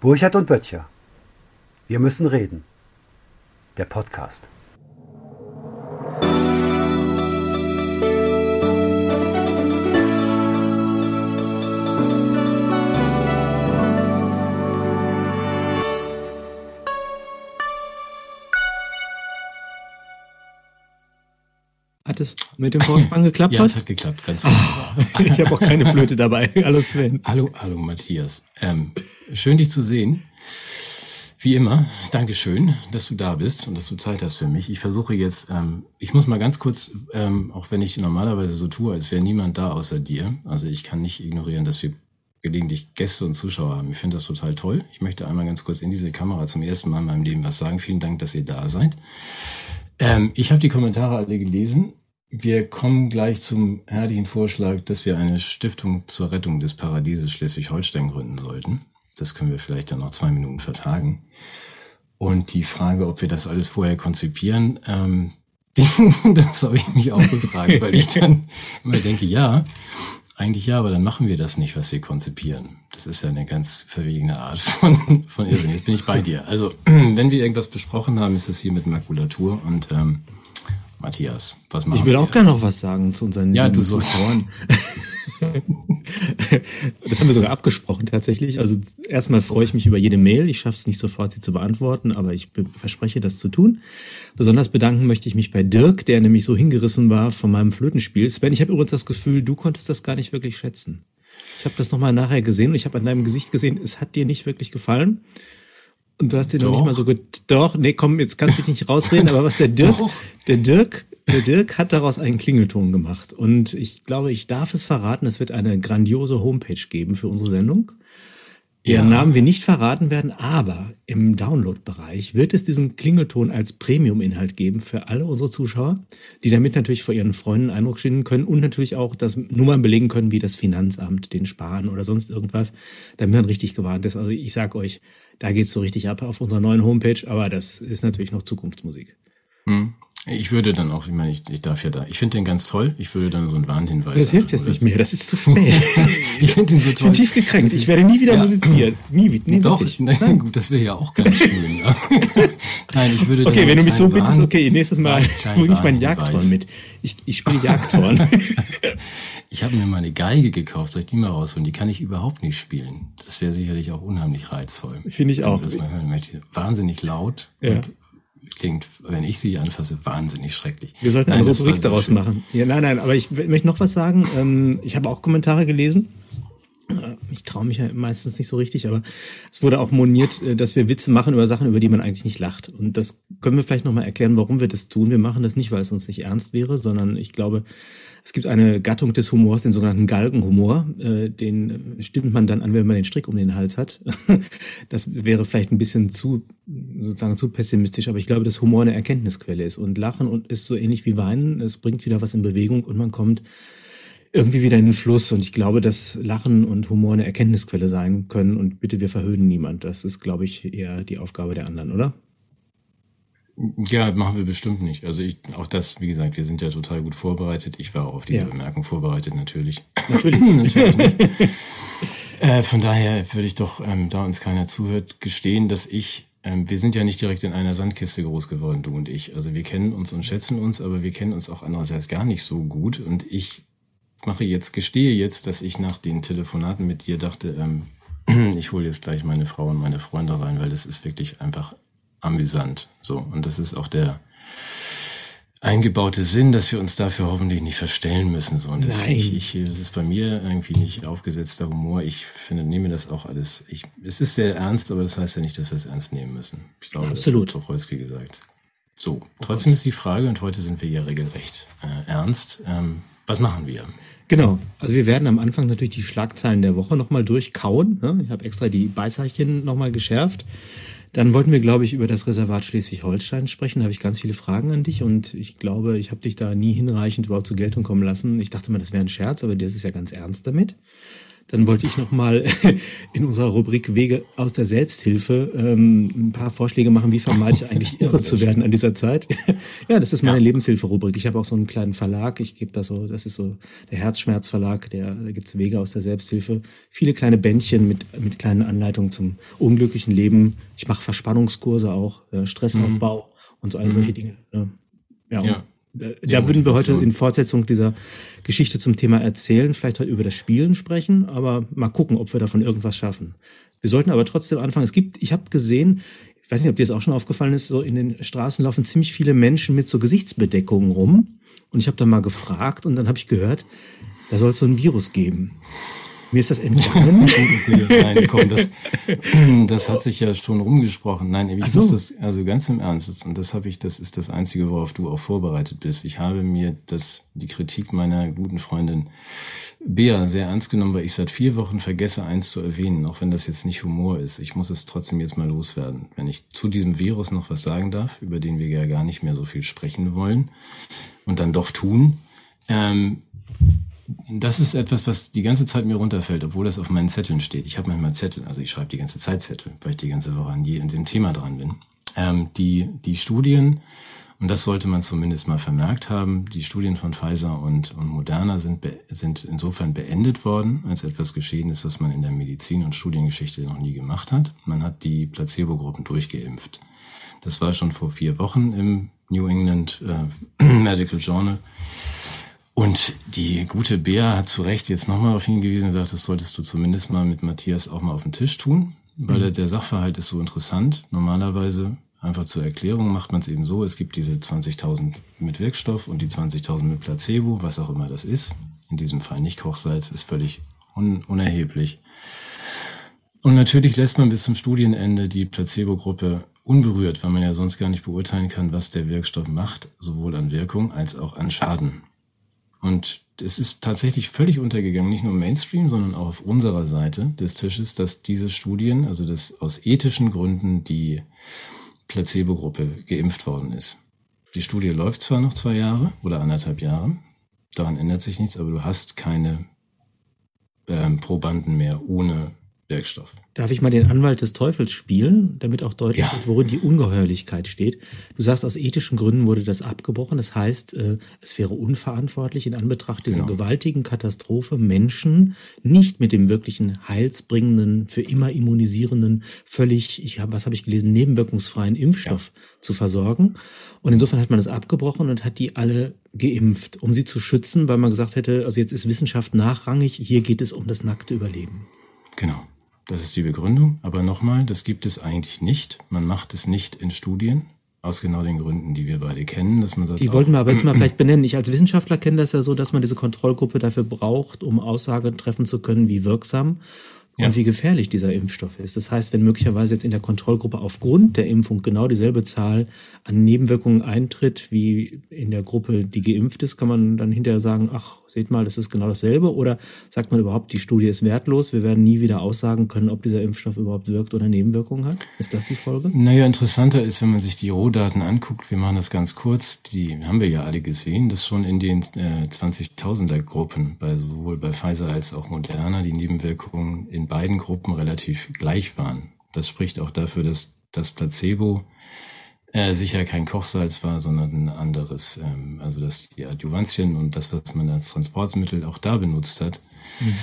Burchard und Böttcher. Wir müssen reden. Der Podcast. Hat es mit dem Vorspann geklappt? Ja, heute? es hat geklappt, ganz Ah, wunderbar. ich habe auch keine Flöte dabei. Hallo Sven. hallo, hallo Matthias. Ähm, schön dich zu sehen. Wie immer, Dankeschön, dass du da bist und dass du Zeit hast für mich. Ich versuche jetzt, ähm, ich muss mal ganz kurz, ähm, auch wenn ich normalerweise so tue, als wäre niemand da außer dir. Also ich kann nicht ignorieren, dass wir gelegentlich Gäste und Zuschauer haben. Ich finde das total toll. Ich möchte einmal ganz kurz in diese Kamera zum ersten Mal in meinem Leben was sagen. Vielen Dank, dass ihr da seid. Ähm, ich habe die Kommentare alle gelesen. Wir kommen gleich zum herrlichen Vorschlag, dass wir eine Stiftung zur Rettung des Paradieses Schleswig-Holstein gründen sollten. Das können wir vielleicht dann noch zwei Minuten vertagen. Und die Frage, ob wir das alles vorher konzipieren, ähm, das habe ich mich auch gefragt, weil ich dann immer denke, ja, eigentlich ja, aber dann machen wir das nicht, was wir konzipieren. Das ist ja eine ganz verwegene Art von, von Irrsinn. Jetzt bin ich bei dir. Also, wenn wir irgendwas besprochen haben, ist das hier mit Makulatur und ähm, Matthias, was machen Ich will wir? auch gerne noch was sagen zu unseren Ja, du. Zuschauern. Das haben wir sogar abgesprochen tatsächlich. Also erstmal freue ich mich über jede Mail. Ich schaffe es nicht sofort, sie zu beantworten, aber ich verspreche, das zu tun. Besonders bedanken möchte ich mich bei Dirk, der nämlich so hingerissen war von meinem Flötenspiel. Sven, ich habe übrigens das Gefühl, du konntest das gar nicht wirklich schätzen. Ich habe das nochmal nachher gesehen und ich habe an deinem Gesicht gesehen, es hat dir nicht wirklich gefallen. Und du hast dir noch Doch. nicht mal so gut. Doch, nee, komm, jetzt kannst du dich nicht rausreden, aber was der Dirk, Doch. der Dirk, der Dirk hat daraus einen Klingelton gemacht. Und ich glaube, ich darf es verraten, es wird eine grandiose Homepage geben für unsere Sendung. Deren Ja. Namen wir nicht verraten werden, aber im Download-Bereich wird es diesen Klingelton als Premium-Inhalt geben für alle unsere Zuschauer, die damit natürlich vor ihren Freunden Eindruck schinden können und natürlich auch das Nummern belegen können, wie das Finanzamt, den Sparen oder sonst irgendwas, damit man richtig gewarnt ist. Also ich sag euch, da geht's so richtig ab auf unserer neuen Homepage, aber das ist natürlich noch Zukunftsmusik. Hm. Ich würde dann auch, ich meine, ich, ich darf ja da, ich finde den ganz toll. Ich würde dann so einen Warnhinweis. Das hilft jetzt nicht mehr, das ist zu spät. Ich finde den so Ich toll. bin tief gekränkt, ich werde nie wieder Ja. musizieren. Nie wieder. Nie Doch, wirklich. nein, gut, das wäre ja auch ganz schön. Ja. Nein, ich würde Okay, wenn du mich so bittest, okay, nächstes Mal bringe ich meinen. Jagdhorn mit. Ich, ich spiele Jagdhorn. Ich habe mir mal eine Geige gekauft, soll ich die mal rausholen? Die kann ich überhaupt nicht spielen. Das wäre sicherlich auch unheimlich reizvoll. Finde ich Wenn auch. Das mal hören möchte. Wahnsinnig laut Ja. und klingt, wenn ich sie anfasse, wahnsinnig schrecklich. Wir sollten Nein, eine Rubrik daraus schön. machen. Ja, nein, nein, aber ich möchte noch was sagen. Ähm, Ich habe auch Kommentare gelesen. Äh, Ich traue mich ja meistens nicht so richtig, aber es wurde auch moniert, äh, dass wir Witze machen über Sachen, über die man eigentlich nicht lacht. Und das können wir vielleicht nochmal erklären, warum wir das tun. Wir machen das nicht, weil es uns nicht ernst wäre, sondern ich glaube, es gibt eine Gattung des Humors, den sogenannten Galgenhumor. Äh, Den äh, stimmt man dann an, wenn man den Strick um den Hals hat. Das wäre vielleicht ein bisschen zu, sozusagen zu pessimistisch, aber ich glaube, dass Humor eine Erkenntnisquelle ist. Und Lachen ist so ähnlich wie Weinen. Es bringt wieder was in Bewegung und man kommt irgendwie wieder in den Fluss. Und ich glaube, dass Lachen und Humor eine Erkenntnisquelle sein können. Und bitte, wir verhöhnen niemand. Das ist, glaube ich, eher die Aufgabe der anderen, oder? Ja, machen wir bestimmt nicht. Also ich, auch das, wie gesagt, wir sind ja total gut vorbereitet. Ich war auch auf diese Ja. Bemerkung vorbereitet, natürlich. Natürlich. Natürlich äh, von daher würde ich doch, ähm, da uns keiner zuhört, gestehen, dass ich, ähm, wir sind ja nicht direkt in einer Sandkiste groß geworden, du und ich. Also wir kennen uns und schätzen uns, aber wir kennen uns auch andererseits gar nicht so gut. Und ich mache jetzt, gestehe jetzt, dass ich nach den Telefonaten mit dir dachte, ähm, ich hole jetzt gleich meine Frau und meine Freunde rein, weil das ist wirklich einfach amüsant. So. Und das ist auch der eingebaute Sinn, dass wir uns dafür hoffentlich nicht verstellen müssen. So. Und das, ich, ich, das ist bei mir irgendwie nicht aufgesetzter Humor. Ich finde, nehme das auch alles. Ich, es ist sehr ernst, aber das heißt ja nicht, dass wir es ernst nehmen müssen. Ich glaube, Absolut. das hat Tucholsky gesagt. So, trotzdem ist die Frage, und heute sind wir ja regelrecht äh, ernst. Ähm, was machen wir? Genau. Also wir werden am Anfang natürlich die Schlagzeilen der Woche nochmal durchkauen. ne? Ich habe extra die Beißerchen nochmal geschärft. Dann wollten wir, glaube ich, über das Reservat Schleswig-Holstein sprechen. Da habe ich ganz viele Fragen an dich und ich glaube, ich habe dich da nie hinreichend überhaupt zur Geltung kommen lassen. Ich dachte mal, das wäre ein Scherz, aber das ist ja ganz ernst damit. Dann wollte ich nochmal in unserer Rubrik Wege aus der Selbsthilfe ähm, ein paar Vorschläge machen, wie vermeide ich eigentlich irre zu werden an dieser Zeit. ja, das ist meine ja. Lebenshilfe-Rubrik. Ich habe auch so einen kleinen Verlag. Ich gebe da so, das ist so der Herzschmerz-Verlag, der, da gibt's Wege aus der Selbsthilfe. Viele kleine Bändchen mit, mit kleinen Anleitungen zum unglücklichen Leben. Ich mache Verspannungskurse auch, äh, Stressaufbau mhm. und so all solche mhm. Dinge. Ne? Ja, ja. Da, da würden wir heute in Fortsetzung dieser Geschichte zum Thema Erzählen vielleicht heute über das Spielen sprechen, aber mal gucken, ob wir davon irgendwas schaffen. Wir sollten aber trotzdem anfangen. Es gibt, ich habe gesehen, ich weiß nicht, ob dir das auch schon aufgefallen ist, so in den Straßen laufen ziemlich viele Menschen mit so Gesichtsbedeckungen rum. Und ich habe da mal gefragt und dann habe ich gehört, da soll es so ein Virus geben. Mir ist das entgangen. Nein, komm, das, das hat sich ja schon rumgesprochen. Nein, ich so. muss das, also ganz im Ernst, und das habe ich, das ist das Einzige, worauf du auch vorbereitet bist. Ich habe mir das, die Kritik meiner guten Freundin Bea sehr ernst genommen, weil ich seit vier Wochen vergesse, eins zu erwähnen, auch wenn das jetzt nicht Humor ist. Ich muss es trotzdem jetzt mal loswerden. Wenn ich zu diesem Virus noch was sagen darf, über den wir ja gar nicht mehr so viel sprechen wollen und dann doch tun, ähm, das ist etwas, was die ganze Zeit mir runterfällt, obwohl das auf meinen Zetteln steht. Ich habe manchmal Zettel, also ich schreibe die ganze Zeit Zettel, weil ich die ganze Woche an jedem Thema dran bin. Ähm, die, die Studien, und das sollte man zumindest mal vermerkt haben, die Studien von Pfizer und, und Moderna sind, sind insofern beendet worden, als etwas geschehen ist, was man in der Medizin- und Studiengeschichte noch nie gemacht hat. Man hat die Placebo-Gruppen durchgeimpft. Das war schon vor vier Wochen im New England äh, Medical Journal. Und die gute Bea hat zu Recht jetzt nochmal auf hingewiesen und gesagt, das solltest du zumindest mal mit Matthias auch mal auf den Tisch tun, weil mhm. der, der Sachverhalt ist so interessant. Normalerweise, einfach zur Erklärung, macht man es eben so, es gibt diese 20.000 mit Wirkstoff und die 20.000 mit Placebo, was auch immer das ist. In diesem Fall nicht Kochsalz, ist völlig un unerheblich. Und natürlich lässt man bis zum Studienende die Placebo-Gruppe unberührt, weil man ja sonst gar nicht beurteilen kann, was der Wirkstoff macht, sowohl an Wirkung als auch an Schaden. Und es ist tatsächlich völlig untergegangen, nicht nur im Mainstream, sondern auch auf unserer Seite des Tisches, dass diese Studien, also dass aus ethischen Gründen die Placebo-Gruppe geimpft worden ist. Die Studie läuft zwar noch zwei Jahre oder anderthalb Jahre, daran ändert sich nichts, aber du hast keine ähm, Probanden mehr ohne Wirkstoff. Darf ich mal den Anwalt des Teufels spielen, damit auch deutlich ja. wird, worin die Ungeheuerlichkeit steht? Du sagst, aus ethischen Gründen wurde das abgebrochen. Das heißt, äh, es wäre unverantwortlich in Anbetracht dieser genau. gewaltigen Katastrophe, Menschen nicht mit dem wirklichen heilsbringenden, für immer immunisierenden, völlig, ich hab, was habe ich gelesen, nebenwirkungsfreien Impfstoff ja. zu versorgen. Und insofern hat man das abgebrochen und hat die alle geimpft, um sie zu schützen, weil man gesagt hätte, also jetzt ist Wissenschaft nachrangig, hier geht es um das nackte Überleben. Genau. Das ist die Begründung. Aber nochmal, das gibt es eigentlich nicht. Man macht es nicht in Studien. Aus genau den Gründen, die wir beide kennen, dass man sagt. Die wollten wir aber jetzt mal vielleicht benennen. Ich als Wissenschaftler kenne das ja so, dass man diese Kontrollgruppe dafür braucht, um Aussagen treffen zu können, wie wirksam ja. und wie gefährlich dieser Impfstoff ist. Das heißt, wenn möglicherweise jetzt in der Kontrollgruppe aufgrund der Impfung genau dieselbe Zahl an Nebenwirkungen eintritt wie in der Gruppe, die geimpft ist, kann man dann hinterher sagen, ach, seht mal, das ist genau dasselbe? Oder sagt man überhaupt, die Studie ist wertlos, wir werden nie wieder aussagen können, ob dieser Impfstoff überhaupt wirkt oder Nebenwirkungen hat? Ist das die Folge? Naja, interessanter ist, wenn man sich die Rohdaten anguckt, wir machen das ganz kurz, die haben wir ja alle gesehen, dass schon in den äh, 20.000er Gruppen, bei, sowohl bei Pfizer als auch Moderna, die Nebenwirkungen in beiden Gruppen relativ gleich waren. Das spricht auch dafür, dass das Placebo äh, sicher kein Kochsalz war, sondern ein anderes. Ähm, also dass die Adjuvantien und das, was man als Transportmittel auch da benutzt hat. Mhm.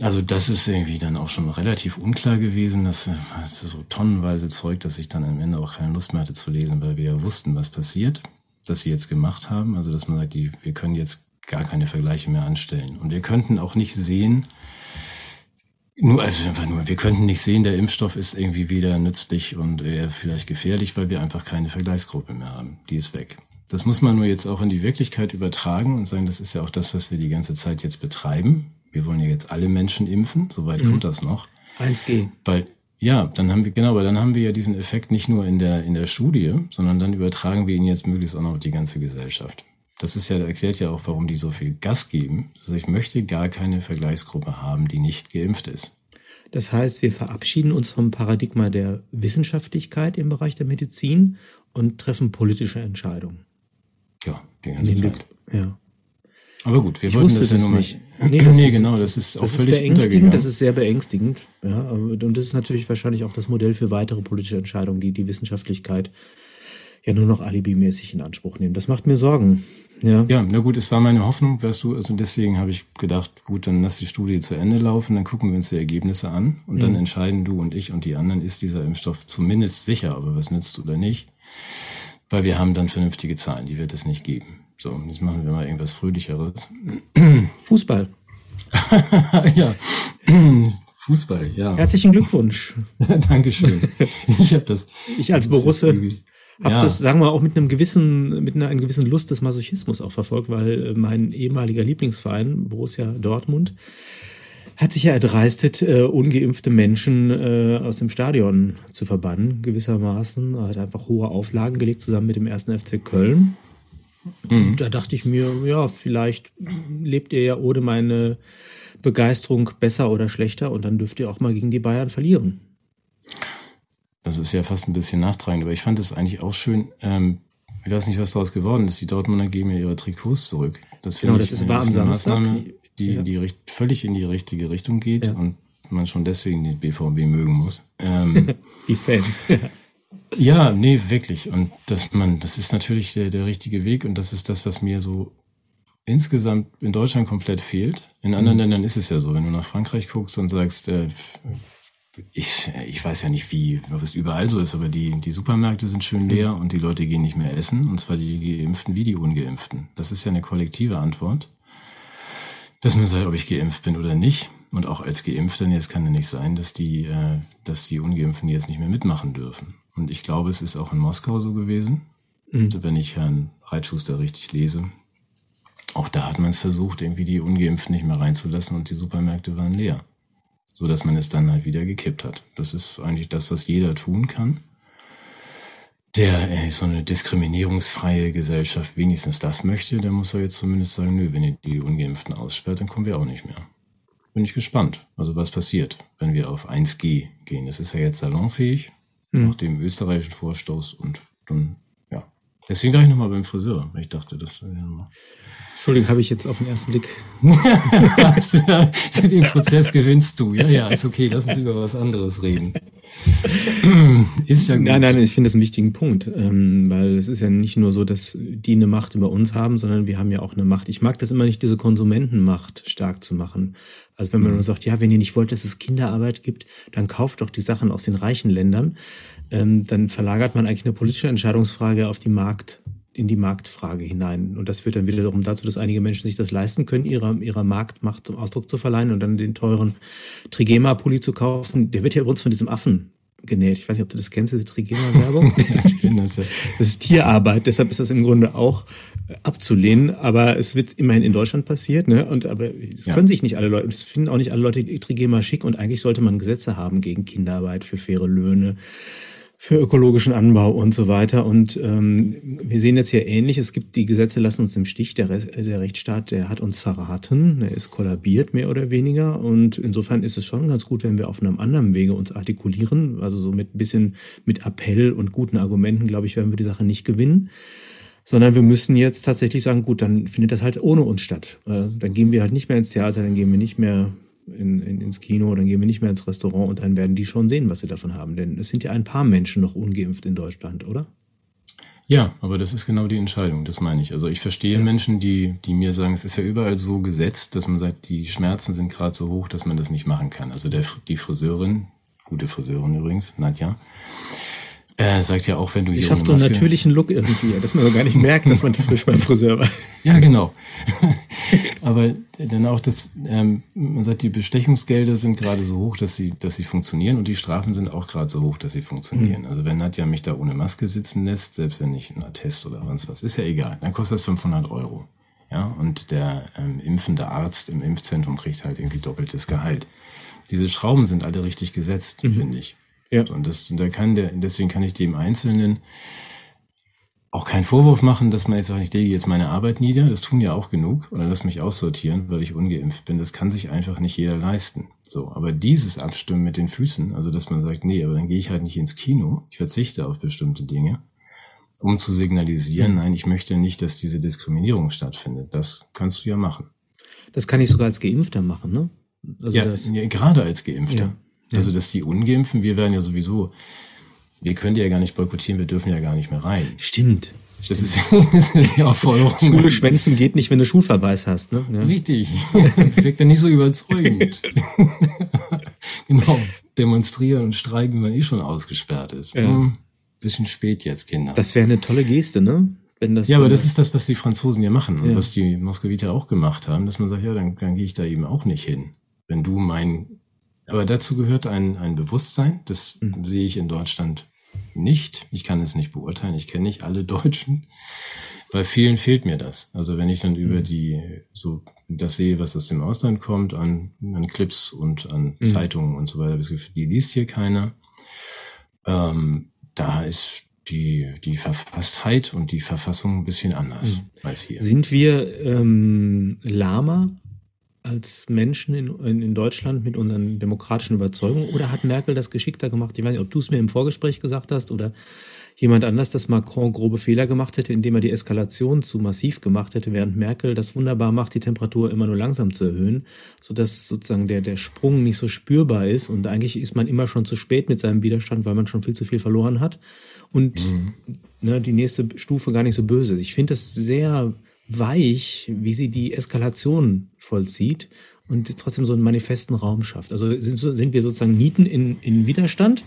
Also das ist irgendwie dann auch schon relativ unklar gewesen. Das, das ist so tonnenweise Zeug, dass ich dann am Ende auch keine Lust mehr hatte zu lesen, weil wir ja wussten, was passiert, dass sie jetzt gemacht haben. Also dass man sagt, die, wir können jetzt gar keine Vergleiche mehr anstellen. Und wir könnten auch nicht sehen, nur, also einfach nur, wir könnten nicht sehen, der Impfstoff ist irgendwie wieder nützlich und eher vielleicht gefährlich, weil wir einfach keine Vergleichsgruppe mehr haben. Die ist weg. Das muss man nur jetzt auch in die Wirklichkeit übertragen und sagen, das ist ja auch das, was wir die ganze Zeit jetzt betreiben. Wir wollen ja jetzt alle Menschen impfen, soweit mhm. kommt das noch. 1G. Weil, ja, dann haben wir, genau, aber dann haben wir ja diesen Effekt nicht nur in der, in der Studie, sondern dann übertragen wir ihn jetzt möglichst auch noch auf die ganze Gesellschaft. Das ist ja, erklärt ja auch, warum die so viel Gas geben. Also ich möchte gar keine Vergleichsgruppe haben, die nicht geimpft ist. Das heißt, wir verabschieden uns vom Paradigma der Wissenschaftlichkeit im Bereich der Medizin und treffen politische Entscheidungen. Ja, die ganze Zeit. Ja. Aber gut, wir Ich wollten das ja nur mal. nicht. Nee, das ist- genau, das ist auch Das ist völlig beängstigend, untergegangen. das ist sehr beängstigend. Ja, und das ist natürlich wahrscheinlich auch das Modell für weitere politische Entscheidungen, die die Wissenschaftlichkeit ja nur noch alibimäßig in Anspruch nehmen. Das macht mir Sorgen. Ja. Ja, na gut, es war meine Hoffnung, weißt du, also deswegen habe ich gedacht, gut, dann lass die Studie zu Ende laufen, dann gucken wir uns die Ergebnisse an und Mhm. dann entscheiden du und ich und die anderen, ist dieser Impfstoff zumindest sicher, aber was nützt oder nicht. Weil wir haben dann vernünftige Zahlen, die wird es nicht geben. So, und jetzt machen wir mal irgendwas Fröhlicheres. Fußball. ja, Fußball, ja. Herzlichen Glückwunsch. Dankeschön. Ich habe das. Ich als Borusse habe Ja. das, sagen wir, auch mit einem gewissen, mit einer, einer gewissen Lust des Masochismus auch verfolgt, weil äh, mein ehemaliger Lieblingsverein, Borussia Dortmund, hat sich ja erdreistet, äh, ungeimpfte Menschen äh, aus dem Stadion zu verbannen, gewissermaßen. Er hat einfach hohe Auflagen gelegt, zusammen mit dem ersten FC Köln. Und da dachte ich mir, ja, vielleicht lebt ihr ja ohne meine Begeisterung besser oder schlechter und dann dürft ihr auch mal gegen die Bayern verlieren. Das ist ja fast ein bisschen nachtragend, aber ich fand es eigentlich auch schön. Ähm, ich weiß nicht, was daraus geworden ist. Die Dortmunder geben ja ihre Trikots zurück. Das finde Genau, ich das ist- eine- war am Samstag. Maßnahme, die, Ja. die völlig in die richtige Richtung geht Ja. und man schon deswegen den BVB mögen muss. Ähm, Die Fans. ja, nee, wirklich. Und dass man, das ist natürlich der, der richtige Weg und das ist das, was mir so insgesamt in Deutschland komplett fehlt. In anderen Ländern ist es ja so, wenn du nach Frankreich guckst und sagst, äh, ich, ich weiß ja nicht, wie, ob es überall so ist, aber die, die Supermärkte sind schön leer und die Leute gehen nicht mehr essen, und zwar die Geimpften wie die Ungeimpften. Das ist ja eine kollektive Antwort. Dass man sagt, ob ich geimpft bin oder nicht. Und auch als Geimpfter, es kann ja nicht sein, dass die, äh, dass die Ungeimpften jetzt nicht mehr mitmachen dürfen. Und ich glaube, es ist auch in Moskau so gewesen. Und wenn ich Herrn Reitschuster richtig lese, auch da hat man es versucht, irgendwie die Ungeimpften nicht mehr reinzulassen und die Supermärkte waren leer. So dass man es dann halt wieder gekippt hat. Das ist eigentlich das, was jeder tun kann. Der äh, so eine diskriminierungsfreie Gesellschaft wenigstens das möchte, der muss ja jetzt zumindest sagen, nö, wenn ihr die Ungeimpften aussperrt, dann kommen wir auch nicht mehr. Bin ich gespannt. Also was passiert, wenn wir auf 1G gehen. Das ist ja jetzt salonfähig, Mhm. nach dem österreichischen Vorstoß und dann, ja. Deswegen war ich nochmal beim Friseur, weil ich dachte, das äh, ja, Entschuldigung, habe ich jetzt auf den ersten Blick. Den Prozess gewinnst du. Ja, ja, ist okay, lass uns über was anderes reden. Ist ja gut. Nein, nein, ich finde das einen wichtigen Punkt, ähm, weil es ist ja nicht nur so, dass die eine Macht über uns haben, sondern wir haben ja auch eine Macht. Ich mag das immer nicht, diese Konsumentenmacht stark zu machen. Also wenn man nur sagt, ja, wenn ihr nicht wollt, dass es Kinderarbeit gibt, dann kauft doch die Sachen aus den reichen Ländern. Ähm, dann verlagert man eigentlich eine politische Entscheidungsfrage auf die Markt, in die Marktfrage hinein. Und das führt dann wiederum dazu, dass einige Menschen sich das leisten können, ihrer, ihrer Marktmacht zum Ausdruck zu verleihen und dann den teuren Trigema-Pulli zu kaufen. Der wird ja übrigens von diesem Affen genäht. Ich weiß nicht, ob du das kennst, diese Trigema-Werbung. das ist Tierarbeit, deshalb ist das im Grunde auch äh, abzulehnen, aber es wird immerhin in Deutschland passiert, ne? Und aber es Ja. können sich nicht alle Leute, das finden auch nicht alle Leute Trigema schick und eigentlich sollte man Gesetze haben gegen Kinderarbeit, für faire Löhne, für ökologischen Anbau und so weiter. Und ähm, wir sehen jetzt hier ähnlich. Es gibt die Gesetze lassen uns im Stich. Der, Re der Rechtsstaat, der hat uns verraten. Der ist kollabiert mehr oder weniger. Und insofern ist es schon ganz gut, wenn wir auf einem anderen Wege uns artikulieren. Also so mit ein bisschen mit Appell und guten Argumenten, glaube ich, werden wir die Sache nicht gewinnen. Sondern wir müssen jetzt tatsächlich sagen, gut, dann findet das halt ohne uns statt. Äh, dann gehen wir halt nicht mehr ins Theater, dann gehen wir nicht mehr in, in, ins Kino, dann gehen wir nicht mehr ins Restaurant und dann werden die schon sehen, was sie davon haben. Denn es sind ja ein paar Menschen noch ungeimpft in Deutschland, oder? Ja, aber das ist genau die Entscheidung, das meine ich. Also ich verstehe Menschen, die, die mir sagen, es ist ja überall so gesetzt, dass man sagt, die Schmerzen sind gerade so hoch, dass man das nicht machen kann. Also der, die Friseurin, gute Friseurin übrigens, Nadja, äh, sagt ja auch, wenn du Sie schafft so einen Maske- natürlichen Look irgendwie, dass man so gar nicht merkt, dass man frisch beim Friseur war. Ja, genau. Aber dann auch das, ähm, man sagt, die Bestechungsgelder sind gerade so hoch, dass sie, dass sie funktionieren und die Strafen sind auch gerade so hoch, dass sie funktionieren. Also wenn Nadja mich da ohne Maske sitzen lässt, selbst wenn ich einen Attest oder sonst was, ist ja egal, dann kostet das 500 Euro. Ja, und der ähm, impfende Arzt im Impfzentrum kriegt halt irgendwie doppeltes Gehalt. Diese Schrauben sind alle richtig gesetzt, finde ich. Ja. Und das, da kann der, deswegen kann ich dem Einzelnen auch keinen Vorwurf machen, dass man jetzt sagt, ich lege jetzt meine Arbeit nieder. Das tun ja auch genug. Oder lass mich aussortieren, weil ich ungeimpft bin. Das kann sich einfach nicht jeder leisten. So. Aber dieses Abstimmen mit den Füßen, also dass man sagt, nee, aber dann gehe ich halt nicht ins Kino. Ich verzichte auf bestimmte Dinge. um zu signalisieren, nein, ich möchte nicht, dass diese Diskriminierung stattfindet. Das kannst du ja machen. Das kann ich sogar als Geimpfter machen, ne? Also ja, ja, gerade als Geimpfter. Ja, ja. Also, dass die Ungeimpften, wir werden ja sowieso, wir können die ja gar nicht boykottieren, wir dürfen ja gar nicht mehr rein. Stimmt. Das ist, das ist die Aufforderung. Schule schwänzen geht nicht, wenn du Schulverweis hast, ne? Ja. Richtig. Wirkt ja nicht so überzeugend. genau. Demonstrieren und streiken, wenn man eh schon ausgesperrt ist. Ja. Hm, bisschen spät jetzt, Kinder. Das wäre eine tolle Geste, ne? Wenn das ja, so aber das ist das, was die Franzosen ja machen und was die Moskowiter auch gemacht haben, dass man sagt, ja, dann, dann gehe ich da eben auch nicht hin. Wenn du mein, aber dazu gehört ein, ein Bewusstsein, das mhm. sehe ich in Deutschland nicht. Ich kann es nicht beurteilen. Ich kenne nicht alle Deutschen. Bei vielen fehlt mir das. Also wenn ich dann über mhm. die, so das sehe, was aus dem Ausland kommt, an, an Clips und an mhm. Zeitungen und so weiter, die liest hier keiner. Ähm, da ist die, die Verfasstheit und die Verfassung ein bisschen anders mhm. als hier. Sind wir ähm, lahmer als Menschen in, in, Deutschland mit unseren demokratischen Überzeugungen oder hat Merkel das geschickter gemacht? Ich weiß nicht, ob du es mir im Vorgespräch gesagt hast oder jemand anders, dass Macron grobe Fehler gemacht hätte, indem er die Eskalation zu massiv gemacht hätte, während Merkel das wunderbar macht, die Temperatur immer nur langsam zu erhöhen, sodass sozusagen der, der Sprung nicht so spürbar ist und eigentlich ist man immer schon zu spät mit seinem Widerstand, weil man schon viel zu viel verloren hat und mhm. ne, die nächste Stufe gar nicht so böse. Ich finde das sehr weich, wie sie die Eskalation vollzieht und trotzdem so einen manifesten Raum schafft. Also sind, sind wir sozusagen Mieten in, in Widerstand?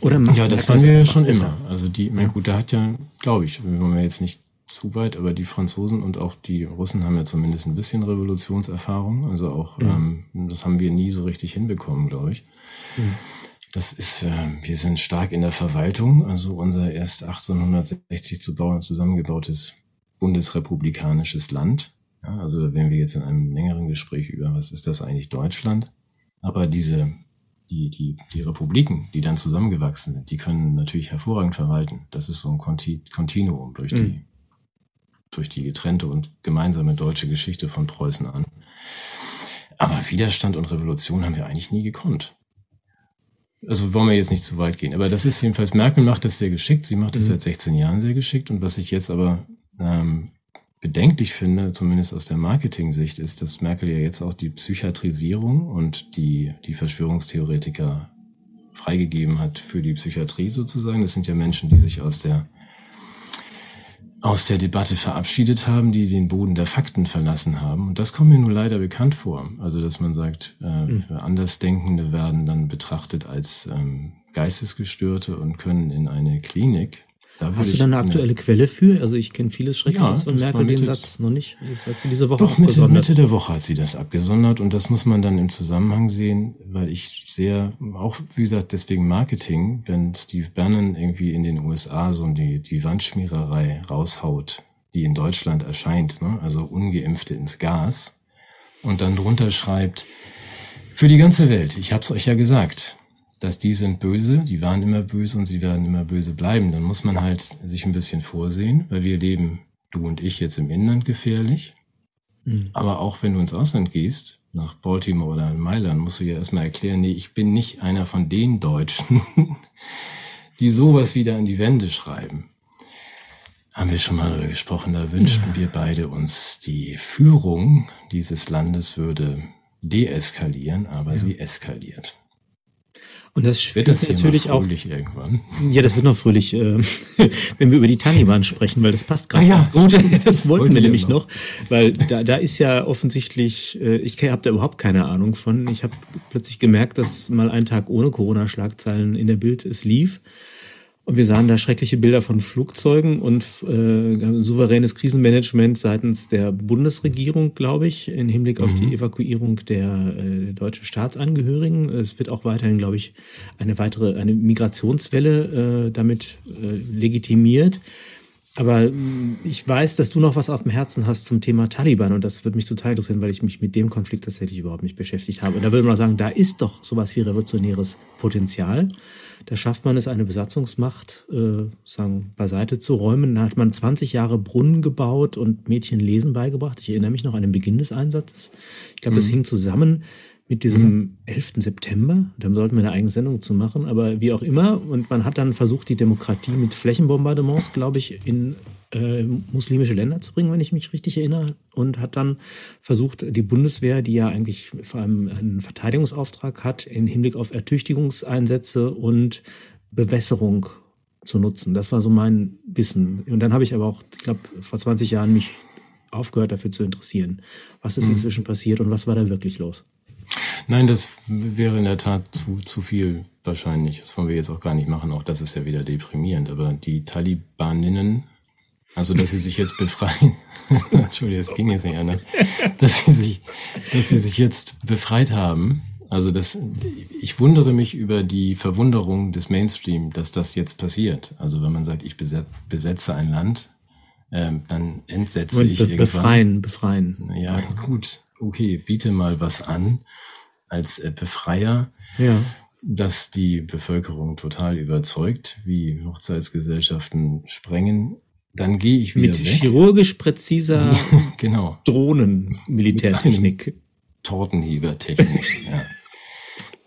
Oder ja, das waren wir ja schon besser? immer. Also die, mein gut, da hat ja, glaube ich, wir wollen ja jetzt nicht zu weit, aber die Franzosen und auch die Russen haben ja zumindest ein bisschen Revolutionserfahrung. Also auch, mhm. ähm, das haben wir nie so richtig hinbekommen, glaube ich. Mhm. Das ist, äh, wir sind stark in der Verwaltung. Also unser erst 1860 zu bauen zusammengebautes bundesrepublikanisches Land. Ja, also da wären wir jetzt in einem längeren Gespräch über, was ist das eigentlich Deutschland? Aber diese, die, die, die Republiken, die dann zusammengewachsen sind, die können natürlich hervorragend verwalten. Das ist so ein Kontinuum durch die, mhm. durch die getrennte und gemeinsame deutsche Geschichte von Preußen an. Aber Widerstand und Revolution haben wir eigentlich nie gekonnt. Also wollen wir jetzt nicht zu weit gehen. Aber das ist jedenfalls, Merkel macht das sehr geschickt. Sie macht das mhm. seit 16 Jahren sehr geschickt. Und was ich jetzt aber ähm, bedenklich finde, zumindest aus der Marketing-Sicht, ist, dass Merkel ja jetzt auch die Psychiatrisierung und die, die Verschwörungstheoretiker freigegeben hat für die Psychiatrie sozusagen. Das sind ja Menschen, die sich aus der aus der Debatte verabschiedet haben, die den Boden der Fakten verlassen haben. Und das kommt mir nur leider bekannt vor. Also, dass man sagt, äh, mhm. Andersdenkende werden dann betrachtet als ähm, Geistesgestörte und können in eine Klinik Hast du da eine aktuelle Quelle für? Also ich kenne vieles Schreckliches ja, und Merkel den Satz noch nicht. Das hat sie diese Woche Doch, Mitte, Mitte der Woche hat sie das abgesondert und das muss man dann im Zusammenhang sehen, weil ich sehr, auch wie gesagt, deswegen Marketing, wenn Steve Bannon irgendwie in den USA so die, die Wandschmiererei raushaut, die in Deutschland erscheint, ne? also Ungeimpfte ins Gas und dann drunter schreibt, für die ganze Welt, ich hab's euch ja gesagt, dass die sind böse, die waren immer böse und sie werden immer böse bleiben. Dann muss man halt sich ein bisschen vorsehen, weil wir leben, du und ich, jetzt im Inland gefährlich. Mhm. Aber auch wenn du ins Ausland gehst, nach Baltimore oder Mailand, musst du ja erstmal erklären, nee, ich bin nicht einer von den Deutschen, die sowas wieder an die Wände schreiben. Haben wir schon mal darüber gesprochen, da wünschten ja. wir beide uns, die Führung dieses Landes würde deeskalieren, aber ja. sie eskaliert. Und das wird das natürlich auch. Irgendwann. Ja, das wird noch fröhlich, äh, wenn wir über die Taliban sprechen, weil das passt gerade ah, ja, ganz gut. Das, das wollten wir nämlich noch, weil da, da ist ja offensichtlich, äh, ich habe da überhaupt keine Ahnung von. Ich habe plötzlich gemerkt, dass mal ein Tag ohne Corona-Schlagzeilen in der Bild es lief. Und wir sahen da schreckliche Bilder von Flugzeugen und äh, souveränes Krisenmanagement seitens der Bundesregierung, glaube ich, im Hinblick auf mhm. die Evakuierung der äh, deutschen Staatsangehörigen. Es wird auch weiterhin, glaube ich, eine weitere, eine Migrationswelle äh, damit äh, legitimiert. Aber mm, ich weiß, dass du noch was auf dem Herzen hast zum Thema Taliban und das würde mich total interessieren, weil ich mich mit dem Konflikt tatsächlich überhaupt nicht beschäftigt habe. Und da würde man sagen, da ist doch sowas wie revolutionäres Potenzial. Da schafft man es, eine Besatzungsmacht äh, sagen, beiseite zu räumen. Da hat man 20 Jahre Brunnen gebaut und Mädchen Lesen beigebracht. Ich erinnere mich noch an den Beginn des Einsatzes. Ich glaube, das mhm. hing zusammen mit diesem mhm. 11. September. Da sollten wir eine eigene Sendung zu machen, aber wie auch immer. Und man hat dann versucht, die Demokratie mit Flächenbombardements, glaube ich, in äh, muslimische Länder zu bringen, wenn ich mich richtig erinnere. Und hat dann versucht, die Bundeswehr, die ja eigentlich vor allem einen Verteidigungsauftrag hat, im Hinblick auf Ertüchtigungseinsätze und Bewässerung zu nutzen. Das war so mein Wissen. Und dann habe ich aber auch, ich glaube, vor 20 Jahren mich aufgehört dafür zu interessieren. Was ist mhm. inzwischen passiert und was war da wirklich los? Nein, das wäre in der Tat zu, zu viel wahrscheinlich. Das wollen wir jetzt auch gar nicht machen. Auch das ist ja wieder deprimierend. Aber die Talibaninnen, also dass sie sich jetzt befreien, Entschuldigung, das ging jetzt nicht anders, dass sie sich, dass sie sich jetzt befreit haben. Also das, ich wundere mich über die Verwunderung des Mainstream, dass das jetzt passiert. Also wenn man sagt, ich besetze ein Land, ähm, dann entsetze Und ich be irgendwann. Befreien, befreien. Ja, gut okay, biete mal was an als äh, Befreier, ja. dass die Bevölkerung total überzeugt, wie Hochzeitsgesellschaften sprengen. Dann gehe ich wieder Mit weg. chirurgisch präziser genau. Drohnen-Militärtechnik. Tortenhebertechnik, ja.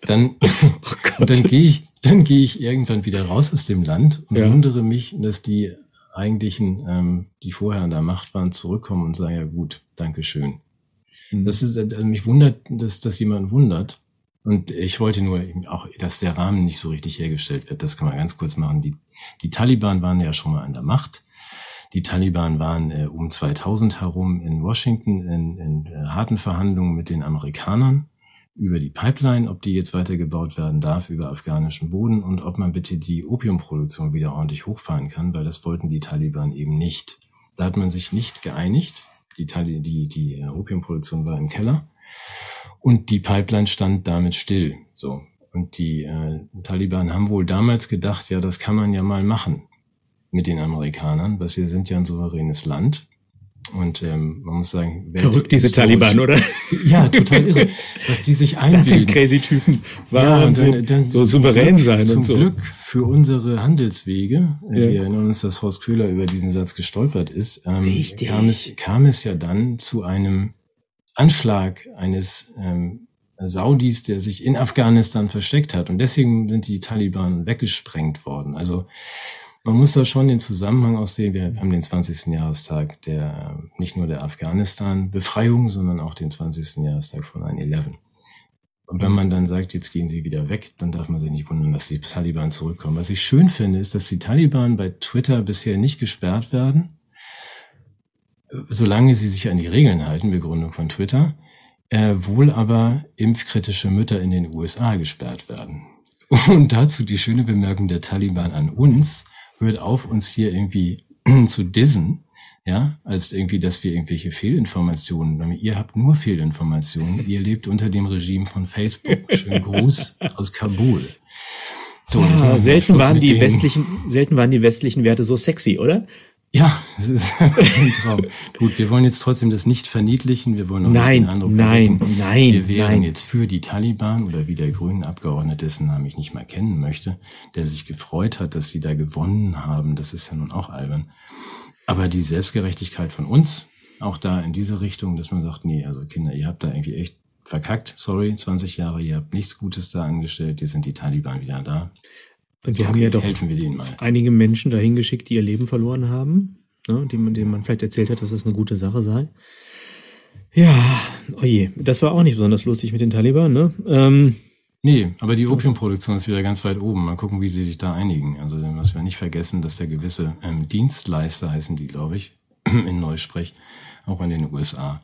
Dann, oh dann gehe ich, dann gehe ich irgendwann wieder raus aus dem Land und ja. wundere mich, dass die eigentlichen, ähm, die vorher an der Macht waren, zurückkommen und sagen, ja gut, Dankeschön. Mhm. Das ist, also mich wundert, dass das jemand wundert. Und ich wollte nur auch, dass der Rahmen nicht so richtig hergestellt wird. Das kann man ganz kurz machen. Die, die Taliban waren ja schon mal an der Macht. Die Taliban waren äh, um 2000 herum in Washington in, in äh, harten Verhandlungen mit den Amerikanern über die Pipeline, ob die jetzt weitergebaut werden darf über afghanischen Boden und ob man bitte die Opiumproduktion wieder ordentlich hochfahren kann, weil das wollten die Taliban eben nicht. Da hat man sich nicht geeinigt. Die, Tali die, die Opiumproduktion war im Keller und die Pipeline stand damit still. So. Und die äh, Taliban haben wohl damals gedacht, ja, das kann man ja mal machen mit den Amerikanern, weil sie sind ja ein souveränes Land. Und ähm, man muss sagen, verrückt diese Taliban, oder? Ja, total irre, dass die sich einbilden. Das sind crazy Typen. Wahnsinn. Ja, dann, dann so souverän Glück, sein zum und so. Glück für unsere Handelswege. Ja. Wir erinnern uns, dass Horst Köhler über diesen Satz gestolpert ist. Ähm, Richtig. Kam es, kam es ja dann zu einem Anschlag eines ähm, Saudis, der sich in Afghanistan versteckt hat. Und deswegen sind die Taliban weggesprengt worden. Also man muss da schon den Zusammenhang auch sehen. Wir haben den 20. Jahrestag der, nicht nur der Afghanistan-Befreiung, sondern auch den 20. Jahrestag von 9-11. Und wenn man dann sagt, jetzt gehen sie wieder weg, dann darf man sich nicht wundern, dass die Taliban zurückkommen. Was ich schön finde, ist, dass die Taliban bei Twitter bisher nicht gesperrt werden, solange sie sich an die Regeln halten, Begründung von Twitter, äh, wohl aber impfkritische Mütter in den USA gesperrt werden. Und dazu die schöne Bemerkung der Taliban an uns, hört auf, uns hier irgendwie zu dissen, ja, als irgendwie, dass wir irgendwelche Fehlinformationen, ihr habt nur Fehlinformationen, ihr lebt unter dem Regime von Facebook. Schönen Gruß aus Kabul. So, ah, selten waren die westlichen, selten waren die westlichen Werte so sexy, oder? Ja, es ist ein Traum. Gut, wir wollen jetzt trotzdem das nicht verniedlichen. Wir wollen auch nein, nicht den Eindruck nein, erwecken, nein, wir wären nein. jetzt für die Taliban oder wie der grünen Abgeordnete, dessen Namen ich nicht mal kennen möchte, der sich gefreut hat, dass sie da gewonnen haben. Das ist ja nun auch albern. Aber die Selbstgerechtigkeit von uns, auch da in diese Richtung, dass man sagt, nee, also Kinder, ihr habt da irgendwie echt verkackt. Sorry, 20 Jahre, ihr habt nichts Gutes da angestellt. Jetzt sind die Taliban wieder da. Und wir okay, haben ja doch einige Menschen dahin geschickt, die ihr Leben verloren haben, ne, die man, denen man vielleicht erzählt hat, dass das eine gute Sache sei. Ja, oje, das war auch nicht besonders lustig mit den Taliban, ne? Ähm, nee, aber die Opiumproduktion ist wieder ganz weit oben. Mal gucken, wie sie sich da einigen. Also, was wir nicht vergessen, dass der gewisse ähm, Dienstleister heißen die, glaube ich, in Neusprech, auch in den USA,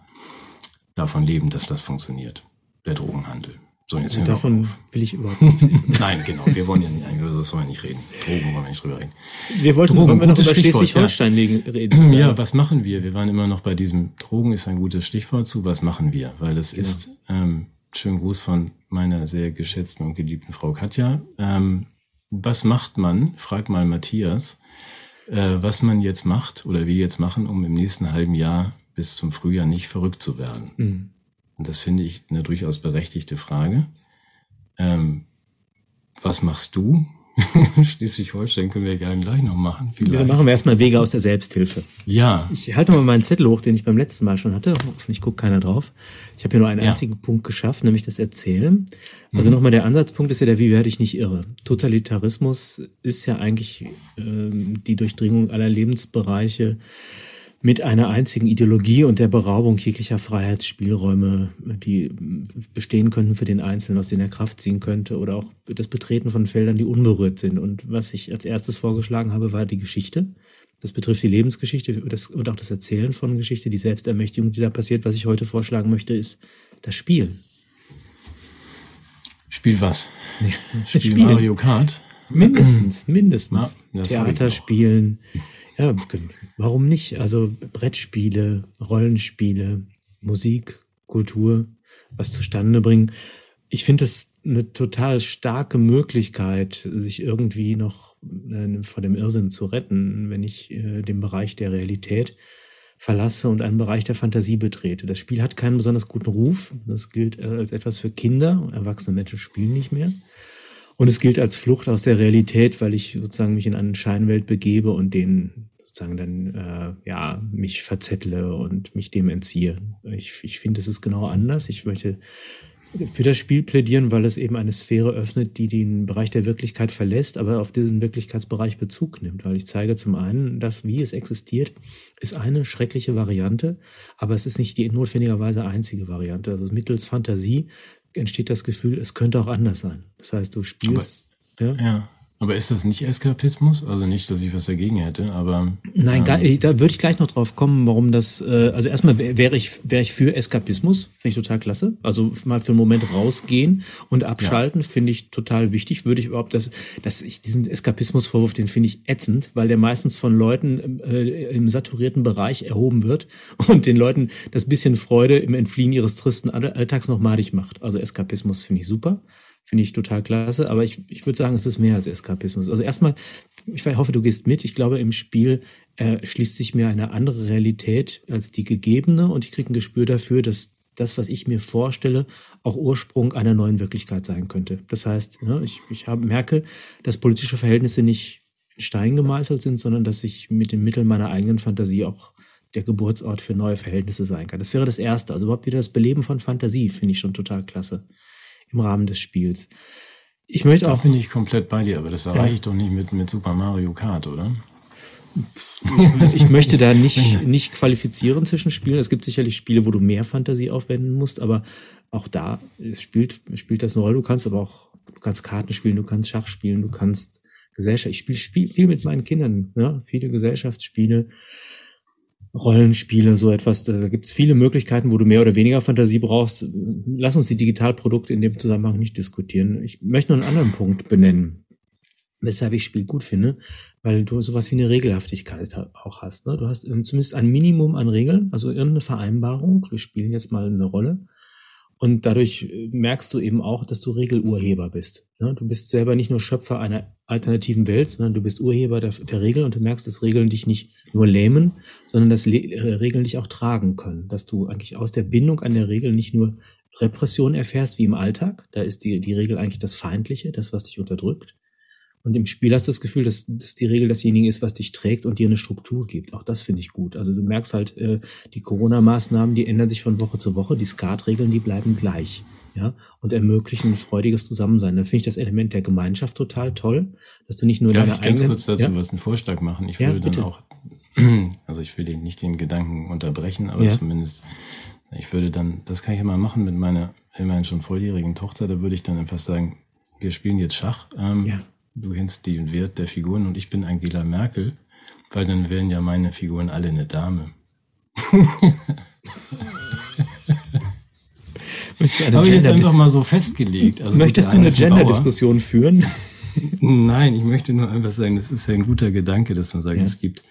davon leben, dass das funktioniert. Der Drogenhandel. So, jetzt also davon will ich überhaupt nichts wissen. Nein, genau. Wir wollen ja nicht, über das sollen wir nicht reden. Drogen wollen wir nicht drüber reden. Wir wollten Drogen, wir noch über Schleswig-Holstein ja. reden. Ja, was machen wir? Wir waren immer noch bei diesem Drogen ist ein gutes Stichwort zu. Was machen wir? Weil das genau. ist, ähm, schönen Gruß von meiner sehr geschätzten und geliebten Frau Katja. Ähm, was macht man? Frag mal Matthias, äh, was man jetzt macht oder wir jetzt machen, um im nächsten halben Jahr bis zum Frühjahr nicht verrückt zu werden. Mhm. Und das finde ich eine durchaus berechtigte Frage. Ähm, was machst du? Schleswig-Holstein können wir gerne gleich noch machen. Vielleicht. Dann machen wir erstmal Wege aus der Selbsthilfe. Ja. Ich halte mal meinen Zettel hoch, den ich beim letzten Mal schon hatte. Hoffentlich guckt keiner drauf. Ich habe hier nur einen ja. einzigen Punkt geschafft, nämlich das Erzählen. Also mhm. nochmal der Ansatzpunkt ist ja der, wie werde ich nicht irre? Totalitarismus ist ja eigentlich ähm, die Durchdringung aller Lebensbereiche mit einer einzigen Ideologie und der Beraubung jeglicher Freiheitsspielräume, die bestehen könnten für den Einzelnen, aus denen er Kraft ziehen könnte, oder auch das Betreten von Feldern, die unberührt sind. Und was ich als erstes vorgeschlagen habe, war die Geschichte. Das betrifft die Lebensgeschichte und auch das Erzählen von Geschichte, die Selbstermächtigung, die da passiert. Was ich heute vorschlagen möchte, ist das Spiel. Spiel was? Spiel, Spiel Mario Kart? Mindestens, mindestens. Ja, Theater spielen. Ja, warum nicht? Also Brettspiele, Rollenspiele, Musik, Kultur, was zustande bringen. Ich finde das eine total starke Möglichkeit, sich irgendwie noch äh, vor dem Irrsinn zu retten, wenn ich äh, den Bereich der Realität verlasse und einen Bereich der Fantasie betrete. Das Spiel hat keinen besonders guten Ruf. Das gilt äh, als etwas für Kinder. Erwachsene Menschen spielen nicht mehr. Und es gilt als Flucht aus der Realität, weil ich sozusagen mich in eine Scheinwelt begebe und den sozusagen dann äh, ja mich verzettle und mich dem entziehe. Ich, ich finde, es ist genau anders. Ich möchte für das Spiel plädieren, weil es eben eine Sphäre öffnet, die den Bereich der Wirklichkeit verlässt, aber auf diesen Wirklichkeitsbereich Bezug nimmt. Weil ich zeige zum einen, dass wie es existiert, ist eine schreckliche Variante, aber es ist nicht die notwendigerweise einzige Variante. Also mittels Fantasie entsteht das Gefühl, es könnte auch anders sein. Das heißt, du spielst. Aber, ja. ja. Aber ist das nicht Eskapismus? Also nicht, dass ich was dagegen hätte, aber. Nein, ähm, da würde ich gleich noch drauf kommen, warum das. Äh, also erstmal wäre ich, wäre ich für Eskapismus, finde ich total klasse. Also mal für einen Moment rausgehen und abschalten, ja. finde ich total wichtig. Würde ich überhaupt das, dass ich diesen Eskapismusvorwurf, den finde ich ätzend, weil der meistens von Leuten äh, im saturierten Bereich erhoben wird und den Leuten das bisschen Freude im Entfliehen ihres tristen Alltags noch madig macht. Also Eskapismus finde ich super. Finde ich total klasse. Aber ich, ich würde sagen, es ist mehr als Eskapismus. Also erstmal, ich hoffe, du gehst mit. Ich glaube, im Spiel äh, schließt sich mir eine andere Realität als die gegebene und ich kriege ein Gespür dafür, dass das, was ich mir vorstelle, auch Ursprung einer neuen Wirklichkeit sein könnte. Das heißt, ne, ich, ich hab, merke, dass politische Verhältnisse nicht in Stein gemeißelt sind, sondern dass ich mit den Mitteln meiner eigenen Fantasie auch der Geburtsort für neue Verhältnisse sein kann. Das wäre das Erste. Also überhaupt wieder das Beleben von Fantasie finde ich schon total klasse im Rahmen des Spiels. Ich möchte da auch. bin ich komplett bei dir, aber das erreiche ja. ich doch nicht mit, mit Super Mario Kart, oder? Also ich möchte da nicht, nicht qualifizieren zwischen Spielen. Es gibt sicherlich Spiele, wo du mehr Fantasie aufwenden musst, aber auch da spielt, spielt das eine Rolle. Du kannst aber auch, du kannst Karten spielen, du kannst Schach spielen, du kannst Gesellschaft. Ich spiele spiel viel mit meinen Kindern, ja, viele Gesellschaftsspiele. Rollenspiele, so etwas. Da gibt es viele Möglichkeiten, wo du mehr oder weniger Fantasie brauchst. Lass uns die Digitalprodukte in dem Zusammenhang nicht diskutieren. Ich möchte noch einen anderen Punkt benennen, weshalb ich Spiel gut finde, weil du sowas wie eine Regelhaftigkeit auch hast. Ne? Du hast zumindest ein Minimum an Regeln, also irgendeine Vereinbarung. Wir spielen jetzt mal eine Rolle. Und dadurch äh, merkst du eben auch, dass du Regelurheber bist. Du bist selber nicht nur Schöpfer einer alternativen Welt, sondern du bist Urheber der, der Regeln und du merkst, dass Regeln dich nicht nur lähmen, sondern dass äh, Regeln dich auch tragen können. Dass du eigentlich aus der Bindung an der Regel nicht nur Repression erfährst wie im Alltag, da ist die, die Regel eigentlich das Feindliche, das, was dich unterdrückt, und im Spiel hast du das Gefühl, dass, dass die Regel dasjenige ist, was dich trägt und dir eine Struktur gibt. Auch das finde ich gut. Also du merkst halt, äh, die Corona-Maßnahmen, die ändern sich von Woche zu Woche. Die Skatregeln, die bleiben gleich. Ja, und ermöglichen ein freudiges Zusammensein. Dann finde ich das Element der Gemeinschaft total toll, dass du nicht nur Darf deine ich ganz eigenen, kurz dazu ja? was einen Vorschlag machen? Ich würde ja, dann auch, also ich will den, nicht den Gedanken unterbrechen, aber ja. zumindest, ich würde dann, das kann ich immer machen mit meiner immerhin schon volljährigen Tochter, da würde ich dann einfach sagen, wir spielen jetzt Schach. Ähm, ja du kennst den Wert der Figuren und ich bin Angela Merkel, weil dann wären ja meine Figuren alle eine Dame. Habe ich jetzt einfach mal so festgelegt. Also Möchtest du eine Gender-Diskussion führen? Nein, ich möchte nur einfach sagen, das ist ja ein guter Gedanke, dass man sagt, ja. es gibt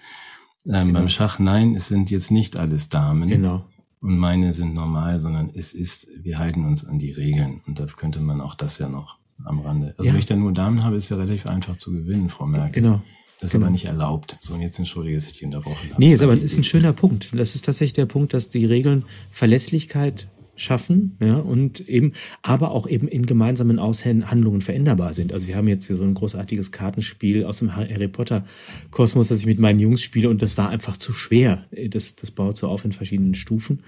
ähm, genau. beim Schach, nein, es sind jetzt nicht alles Damen. Genau. Und meine sind normal, sondern es ist, wir halten uns an die Regeln. Und da könnte man auch das ja noch am Rande. Also ja. wenn ich dann nur Damen habe, ist ja relativ einfach zu gewinnen, Frau Merkel. Genau. Das ist genau. aber nicht erlaubt. So, und jetzt entschuldige, dass ich dich unterbrochen habe. Nee, ist aber ist ein schöner Punkt. Das ist tatsächlich der Punkt, dass die Regeln Verlässlichkeit schaffen, ja, und eben, aber auch eben in gemeinsamen Aushandlungen veränderbar sind. Also wir haben jetzt hier so ein großartiges Kartenspiel aus dem Harry Potter Kosmos, das ich mit meinen Jungs spiele und das war einfach zu schwer. Das, das baut so auf in verschiedenen Stufen.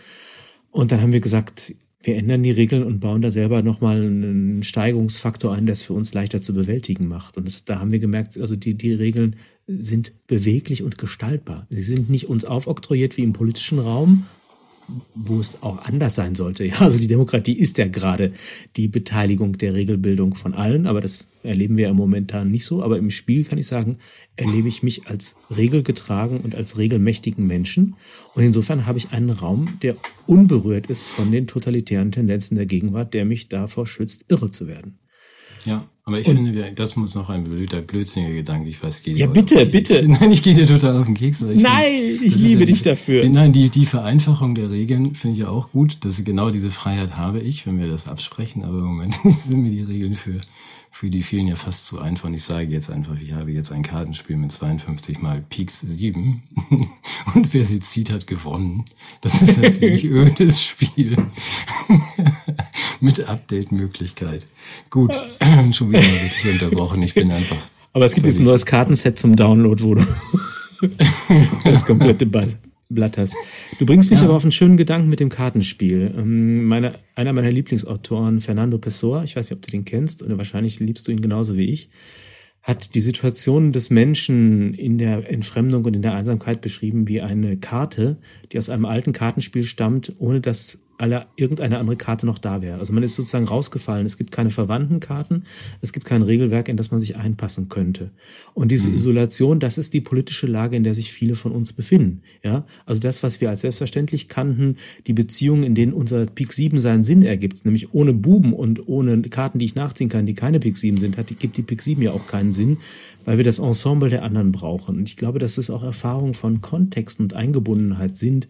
Und dann haben wir gesagt, wir ändern die Regeln und bauen da selber nochmal einen Steigungsfaktor ein, der es für uns leichter zu bewältigen macht. Und das, da haben wir gemerkt, also die, die Regeln sind beweglich und gestaltbar. Sie sind nicht uns aufoktroyiert wie im politischen Raum, wo es auch anders sein sollte. Ja, also die Demokratie ist ja gerade die Beteiligung der Regelbildung von allen, aber das erleben wir ja momentan nicht so. Aber im Spiel kann ich sagen, erlebe ich mich als regelgetragen und als regelmächtigen Menschen. Und insofern habe ich einen Raum, der unberührt ist von den totalitären Tendenzen der Gegenwart, der mich davor schützt, irre zu werden. Ja, aber ich und, finde, das muss noch ein blöder, blödsinniger Gedanke. Ich weiß, geht Ja, bitte, bitte. Nein, ich gehe dir total auf den Keks. Ich nein, finde, ich liebe ja, dich dafür. Nein, die, die Vereinfachung der Regeln finde ich ja auch gut. Dass genau diese Freiheit habe ich, wenn wir das absprechen. Aber im Moment sind mir die Regeln für für die vielen ja fast zu einfach. Und ich sage jetzt einfach, ich habe jetzt ein Kartenspiel mit 52 mal Peaks 7 und wer sie zieht, hat gewonnen. Das ist ein ziemlich ödes Spiel mit Update-Möglichkeit. Gut, schon wieder richtig unterbrochen. Ich bin einfach. Aber es gibt jetzt ein neues Kartenset zum Download, wo du das komplette Bad Blatt hast. Du bringst mich ja. aber auf einen schönen Gedanken mit dem Kartenspiel. Ähm, meine, einer meiner Lieblingsautoren, Fernando Pessoa, ich weiß nicht, ob du den kennst, oder wahrscheinlich liebst du ihn genauso wie ich, hat die Situation des Menschen in der Entfremdung und in der Einsamkeit beschrieben wie eine Karte, die aus einem alten Kartenspiel stammt, ohne dass alle, irgendeine andere Karte noch da wäre. Also man ist sozusagen rausgefallen. Es gibt keine verwandten Karten, es gibt kein Regelwerk, in das man sich einpassen könnte. Und diese mhm. Isolation, das ist die politische Lage, in der sich viele von uns befinden. Ja, also das, was wir als selbstverständlich kannten, die Beziehungen, in denen unser Pik 7 seinen Sinn ergibt, nämlich ohne Buben und ohne Karten, die ich nachziehen kann, die keine Pik 7 sind, hat, gibt die Pik 7 ja auch keinen Sinn, weil wir das Ensemble der anderen brauchen. Und ich glaube, dass es auch Erfahrungen von Kontext und Eingebundenheit sind,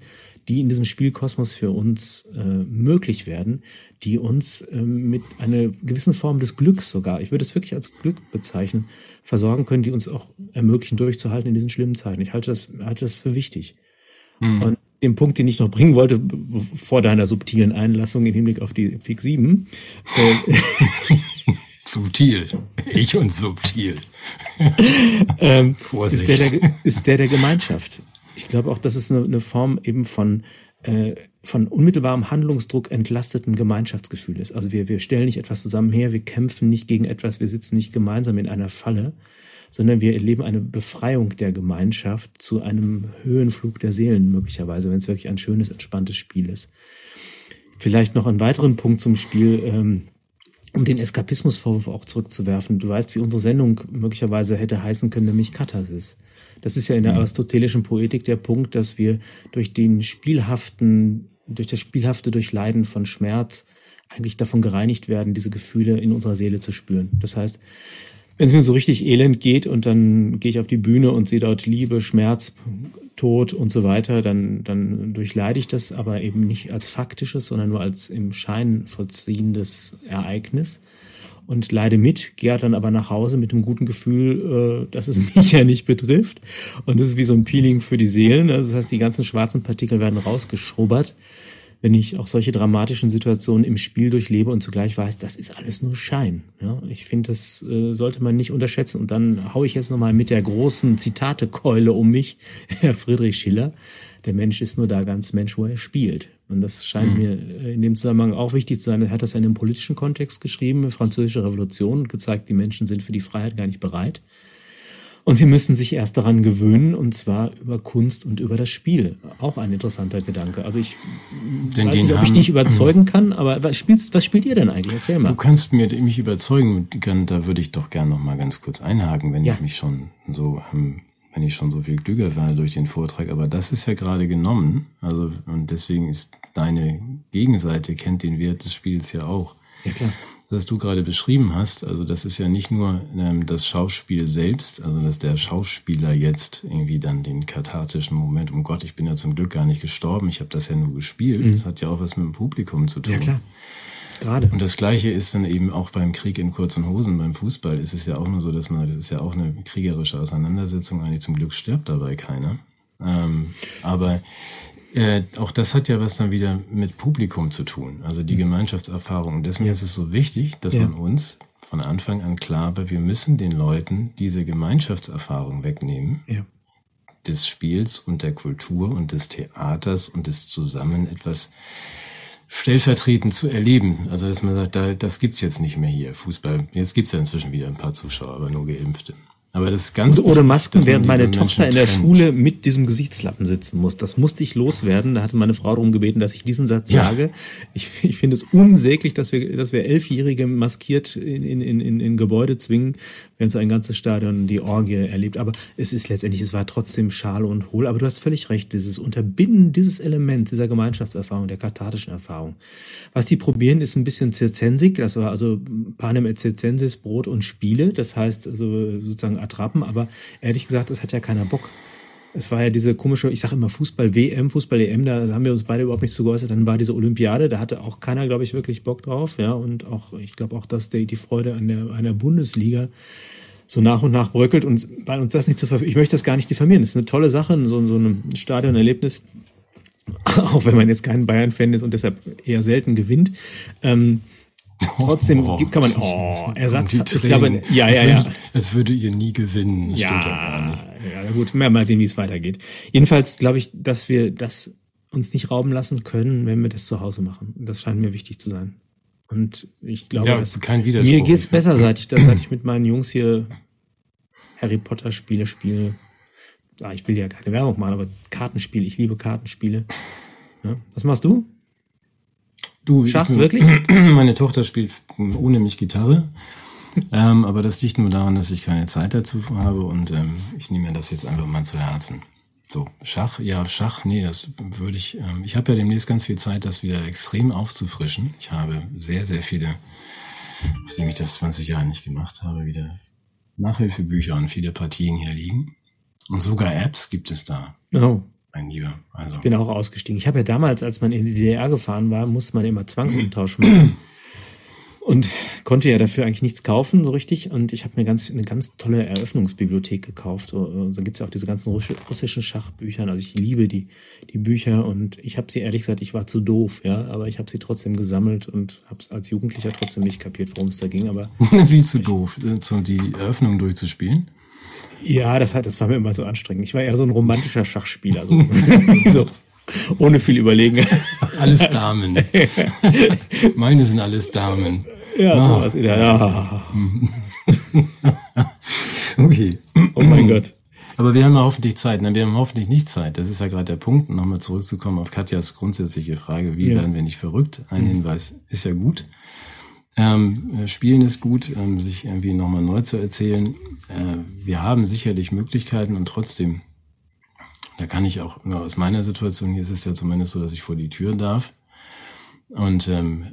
die in diesem Spielkosmos für uns äh, möglich werden, die uns äh, mit einer gewissen Form des Glücks sogar, ich würde es wirklich als Glück bezeichnen, versorgen können, die uns auch ermöglichen, durchzuhalten in diesen schlimmen Zeiten. Ich halte das, halte das für wichtig. Mhm. Und den Punkt, den ich noch bringen wollte, vor deiner subtilen Einlassung im Hinblick auf die Pik 7. Äh, subtil. Ich und subtil. ähm, Vorsicht. Ist der, der, ist der der Gemeinschaft ich glaube auch, das ist eine, eine Form eben von, äh, von unmittelbarem Handlungsdruck entlasteten Gemeinschaftsgefühl ist. Also wir, wir stellen nicht etwas zusammen her, wir kämpfen nicht gegen etwas, wir sitzen nicht gemeinsam in einer Falle, sondern wir erleben eine Befreiung der Gemeinschaft zu einem Höhenflug der Seelen möglicherweise, wenn es wirklich ein schönes, entspanntes Spiel ist. Vielleicht noch einen weiteren Punkt zum Spiel. Ähm, um den Eskapismusvorwurf auch zurückzuwerfen. Du weißt, wie unsere Sendung möglicherweise hätte heißen können, nämlich Katharsis. Das ist ja in der mhm. aristotelischen Poetik der Punkt, dass wir durch den spielhaften, durch das spielhafte Durchleiden von Schmerz eigentlich davon gereinigt werden, diese Gefühle in unserer Seele zu spüren. Das heißt, wenn es mir so richtig elend geht und dann gehe ich auf die Bühne und sehe dort Liebe, Schmerz, Tod und so weiter, dann, dann durchleide ich das aber eben nicht als faktisches, sondern nur als im Schein vollziehendes Ereignis und leide mit, gehe dann aber nach Hause mit dem guten Gefühl, äh, dass es mich ja nicht betrifft. Und das ist wie so ein Peeling für die Seelen. Also das heißt, die ganzen schwarzen Partikel werden rausgeschrubbert wenn ich auch solche dramatischen Situationen im Spiel durchlebe und zugleich weiß, das ist alles nur Schein. Ja, ich finde, das äh, sollte man nicht unterschätzen. Und dann haue ich jetzt nochmal mit der großen Zitatekeule um mich, Herr Friedrich Schiller. Der Mensch ist nur da ganz Mensch, wo er spielt. Und das scheint mhm. mir äh, in dem Zusammenhang auch wichtig zu sein. Er hat das in einem politischen Kontext geschrieben, Französische Revolution, gezeigt, die Menschen sind für die Freiheit gar nicht bereit. Und sie müssen sich erst daran gewöhnen, und zwar über Kunst und über das Spiel. Auch ein interessanter Gedanke. Also ich den, weiß nicht, ob ich dich überzeugen kann, aber was, spielst, was spielt ihr denn eigentlich? Erzähl mal. Du kannst mir, mich überzeugen, da würde ich doch gern noch mal ganz kurz einhaken, wenn ja. ich mich schon so, ähm, wenn ich schon so viel glücker war durch den Vortrag. Aber das ist ja gerade genommen. Also, und deswegen ist deine Gegenseite kennt den Wert des Spiels ja auch. Ja, klar was du gerade beschrieben hast, also das ist ja nicht nur ähm, das Schauspiel selbst, also dass der Schauspieler jetzt irgendwie dann den kathartischen Moment, um Gott, ich bin ja zum Glück gar nicht gestorben, ich habe das ja nur gespielt, mhm. das hat ja auch was mit dem Publikum zu tun. Ja, klar. Gerade. Und das Gleiche ist dann eben auch beim Krieg in kurzen Hosen, beim Fußball ist es ja auch nur so, dass man, das ist ja auch eine kriegerische Auseinandersetzung, eigentlich zum Glück stirbt dabei keiner. Ähm, aber äh, auch das hat ja was dann wieder mit Publikum zu tun, also die Gemeinschaftserfahrung. Und deswegen ist es so wichtig, dass Ja. man uns von Anfang an klar war, wir müssen den Leuten diese Gemeinschaftserfahrung wegnehmen Ja. des Spiels und der Kultur und des Theaters und des Zusammen etwas stellvertretend zu erleben. Also dass man sagt, da, das gibt's jetzt nicht mehr hier, Fußball. Jetzt gibt's ja inzwischen wieder ein paar Zuschauer, aber nur Geimpfte. Aber das ist ganz Also ohne wichtig, Masken, man während meine Menschen Tochter in der trennt. Schule mit diesem Gesichtslappen sitzen muss. Das musste ich loswerden. Da hatte meine Frau darum gebeten, dass ich diesen Satz Ja. sage. Ich, ich finde es unsäglich, dass wir, dass wir Elfjährige maskiert in, in, in, in, Gebäude zwingen, während so ein ganzes Stadion die Orgie erlebt. Aber es ist letztendlich, es war trotzdem schal und hohl. Aber du hast völlig recht, dieses Unterbinden dieses Elements, dieser Gemeinschaftserfahrung, der kathartischen Erfahrung. Was die probieren, ist ein bisschen zirzensik. Das war also Panem et Circensis, Brot und Spiele. Das heißt also sozusagen Attrappen. Aber ehrlich gesagt, es hat ja keiner Bock. Es war ja diese komische, ich sage immer Fußball-WM, Fußball-EM, da haben wir uns beide überhaupt nicht zu geäußert. Dann war diese Olympiade, da hatte auch keiner, glaube ich, wirklich Bock drauf. Ja, und auch, ich glaube auch, dass die, die Freude an der, an der Bundesliga so nach und nach bröckelt und weil uns das nicht zu. Ich möchte das gar nicht diffamieren. Das ist eine tolle Sache, so, so ein Stadionerlebnis. Auch wenn man jetzt kein Bayern-Fan ist und deshalb eher selten gewinnt. Ähm, trotzdem Oh. gibt- kann man, oh, Ersatz, ich glaube, ja, ja, ja. Würde, als würde ihr nie gewinnen. Das ja. Ja, gut, mal, mal sehen, wie es weitergeht. Jedenfalls glaube ich, dass wir das uns nicht rauben lassen können, wenn wir das zu Hause machen. Das scheint mir wichtig zu sein. Und ich glaube, Ja, dass mir geht's besser, seit ich, seit ich mit meinen Jungs hier Harry Potter Spiele spiele. Ah, ich will ja keine Werbung machen, aber Kartenspiele, ich liebe Kartenspiele. Ja. Was machst du? Du, Schach, ich, wirklich? Meine Tochter spielt ohne mich Gitarre. ähm, aber das liegt nur daran, dass ich keine Zeit dazu habe und ähm, ich nehme mir das jetzt einfach mal zu Herzen. So, Schach, ja, Schach, nee, das würde ich, ähm, ich habe ja demnächst ganz viel Zeit, das wieder extrem aufzufrischen. Ich habe sehr, sehr viele, nachdem ich das 20 Jahre nicht gemacht habe, wieder Nachhilfebücher und viele Partien hier liegen. Und sogar Apps gibt es da, Oh, mein Lieber. Also, ich bin auch ausgestiegen. Ich habe ja damals, als man in die DDR gefahren war, musste man immer Zwangsumtausch machen. Und konnte ja dafür eigentlich nichts kaufen, so richtig. Und ich habe mir ganz, eine ganz tolle Eröffnungsbibliothek gekauft. So, Da gibt es ja auch diese ganzen russi- russischen Schachbücher. Also ich liebe die, die Bücher und ich habe sie ehrlich gesagt, ich war zu doof, ja, aber ich habe sie trotzdem gesammelt und habe es als Jugendlicher trotzdem nicht kapiert, worum es da ging. Aber Wie zu doof, äh, so die Eröffnung durchzuspielen. Ja, das, hat, das war mir immer so anstrengend. Ich war eher so ein romantischer Schachspieler. So, so ohne viel Überlegen. Alles Damen. Meine sind alles Damen. Ja, Ah. sowas. Ja, ja. Okay. Oh mein Gott. Aber wir haben ja hoffentlich Zeit. Ne? Wir haben hoffentlich nicht Zeit. Das ist ja gerade der Punkt. Nochmal zurückzukommen auf Katjas grundsätzliche Frage. Wie Ja. werden wir nicht verrückt? Ein Hinweis ist ja gut. Ähm, äh, Spielen ist gut, ähm, sich irgendwie nochmal neu zu erzählen. Äh, wir haben sicherlich Möglichkeiten und trotzdem, da kann ich auch, nur aus meiner Situation hier ist es ja zumindest so, dass ich vor die Tür darf. Und ähm,